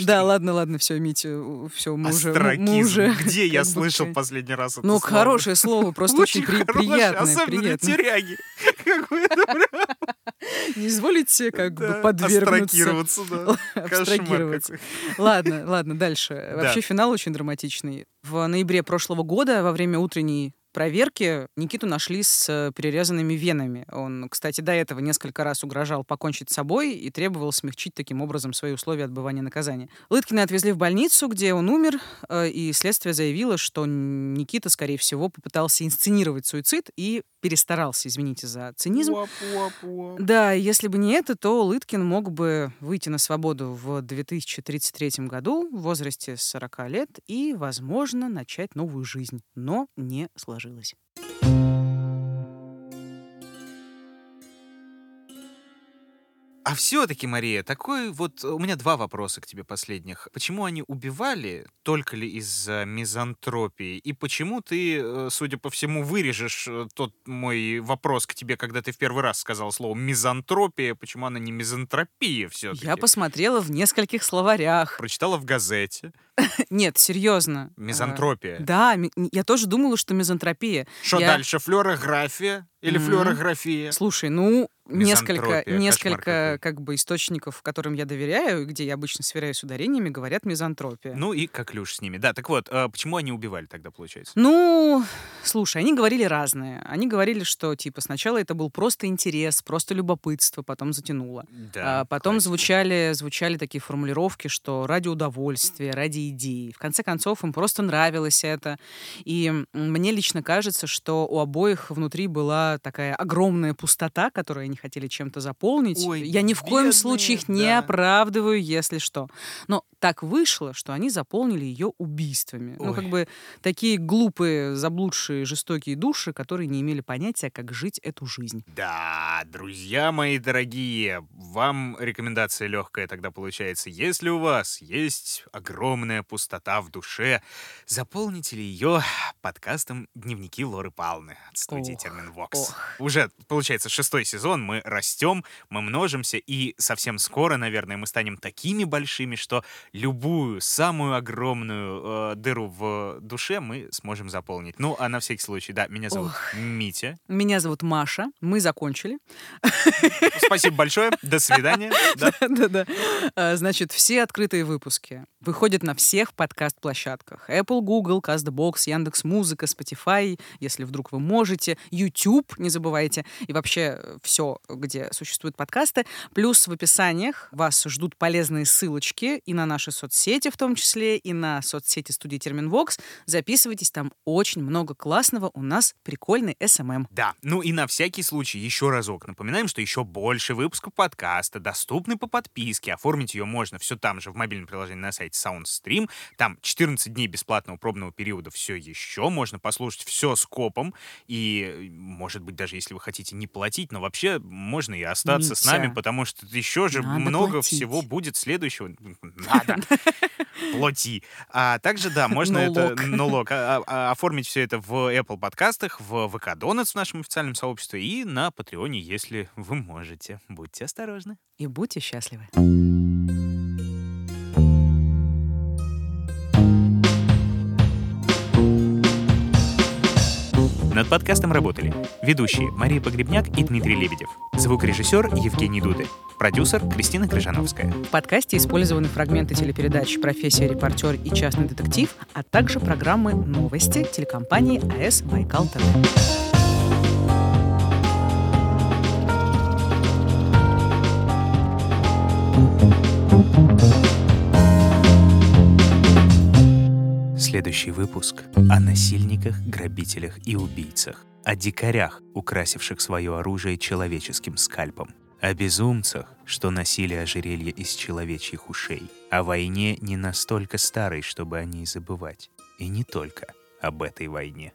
Да, ладно, ладно, все, Митя, все, мы уже, мы уже... *laughs* Где я слышал последний раз это Ну, хорошее слово, *laughs* просто очень, приятное, Особенно для тюряги. *laughs* Не изволите как бы подвергнуться. Абстрагироваться. Ладно, ладно, дальше. Вообще финал очень драматичный. В ноябре прошлого года во время утренней проверки Никиту нашли с э, перерезанными венами. Он, кстати, до этого несколько раз угрожал покончить с собой и требовал смягчить таким образом свои условия отбывания наказания. Лыткина отвезли в больницу, где он умер, э, и следствие заявило, что Никита, скорее всего, попытался инсценировать суицид и перестарался, извините за цинизм. Уап-уап-уап. Да, если бы не это, то Лыткин мог бы выйти на свободу в 2033 году в возрасте 40 лет и, возможно, начать новую жизнь. Но не сложилось. А все-таки, Мария, такой вот у меня два вопроса к тебе последних. Почему они убивали? Только ли из-за мизантропии? И почему ты, э, судя по всему, вырежешь э, тот мой вопрос к тебе, когда ты в первый раз сказал слово мизантропия? Почему она не мизантропия все-таки? Я посмотрела в нескольких словарях. Прочитала в газете. *laughs* Нет, серьезно. Мизантропия. А, Да, ми- я тоже думала, что мизантропия. Что Я- дальше? Флюорография или Мгм. флюорография? Слушай, ну, несколько, Мизантропия, несколько как бы источников, которым я доверяю, где я обычно сверяюсь с ударениями, говорят мизантропия. Ну и как люш с ними. Да, так вот, а почему они убивали тогда, получается? Ну, слушай, они говорили разное. Они говорили, что, типа, сначала это был просто интерес, просто любопытство, потом затянуло. Да, А потом классика. звучали, звучали такие формулировки, что ради удовольствия, ради идеи. В конце концов, им просто нравилось это. И мне лично кажется, что у обоих внутри была такая огромная пустота, которую они хотели чем-то заполнить. Ой, Я ни в коем бедные, случае их не да. оправдываю, если что. Но так вышло, что они заполнили ее убийствами. Ну, Ой. как бы такие глупые, заблудшие, жестокие души, которые не имели понятия, как жить эту жизнь. Да, друзья мои дорогие, вам рекомендация легкая тогда получается. Если у вас есть огромная пустота в душе, заполните ли ее подкастом «Дневники Лоры Палны» от студии Ох, Терминвокс. ох. Уже, получается, шестой сезон, мы растем, мы множимся, и совсем скоро, наверное, мы станем такими большими, что любую, самую огромную э, дыру в душе мы сможем заполнить. Ну, а на всякий случай, да, меня зовут Митя. Меня зовут Маша. Мы закончили. Спасибо большое. До свидания. *laughs* Да. Да-да. А, Значит, все открытые выпуски выходят на всех подкаст-площадках. Apple, Google, CastBox, Яндекс.Музыка, Spotify, если вдруг вы можете, YouTube, не забывайте, и вообще все, где существуют подкасты. Плюс в описаниях вас ждут полезные ссылочки и на наши соцсети в том числе, и на соцсети студии Терминвокс. Записывайтесь, там очень много классного. У нас прикольный SMM. Да, ну и на всякий случай еще разок напоминаем, что еще больше выпусков подкаста доступны по подписке. Оформить ее можно все там же в мобильном приложении на сайте SoundStream. Там 14 дней бесплатного пробного периода все еще. Можно послушать все с копом. И, может быть, даже если вы хотите не платить, но вообще можно и остаться с Митя, нами, потому что еще же надо много платить. всего будет следующего. Надо. Плати. А также, да, можно это Налог. а- а- оформить все это в Apple подкастах, в ВК Donuts в нашем официальном сообществе и на Патреоне, если вы можете. Будьте осторожны. И будьте счастливы. Над подкастом работали ведущие Мария Погребняк и Дмитрий Лебедев, звукорежиссер Евгений Дуды, Продюсер Кристина Крыжановская. В подкасте использованы фрагменты телепередач «Профессия репортер» и «Частный детектив», а также программы «Новости» телекомпании АЭС «Байкал ТВ». Следующий выпуск о насильниках, грабителях и убийцах, о дикарях, украсивших свое оружие человеческим скальпом, о безумцах, что носили ожерелье из человечьих ушей, о войне не настолько старой, чтобы о ней забывать, и не только об этой войне.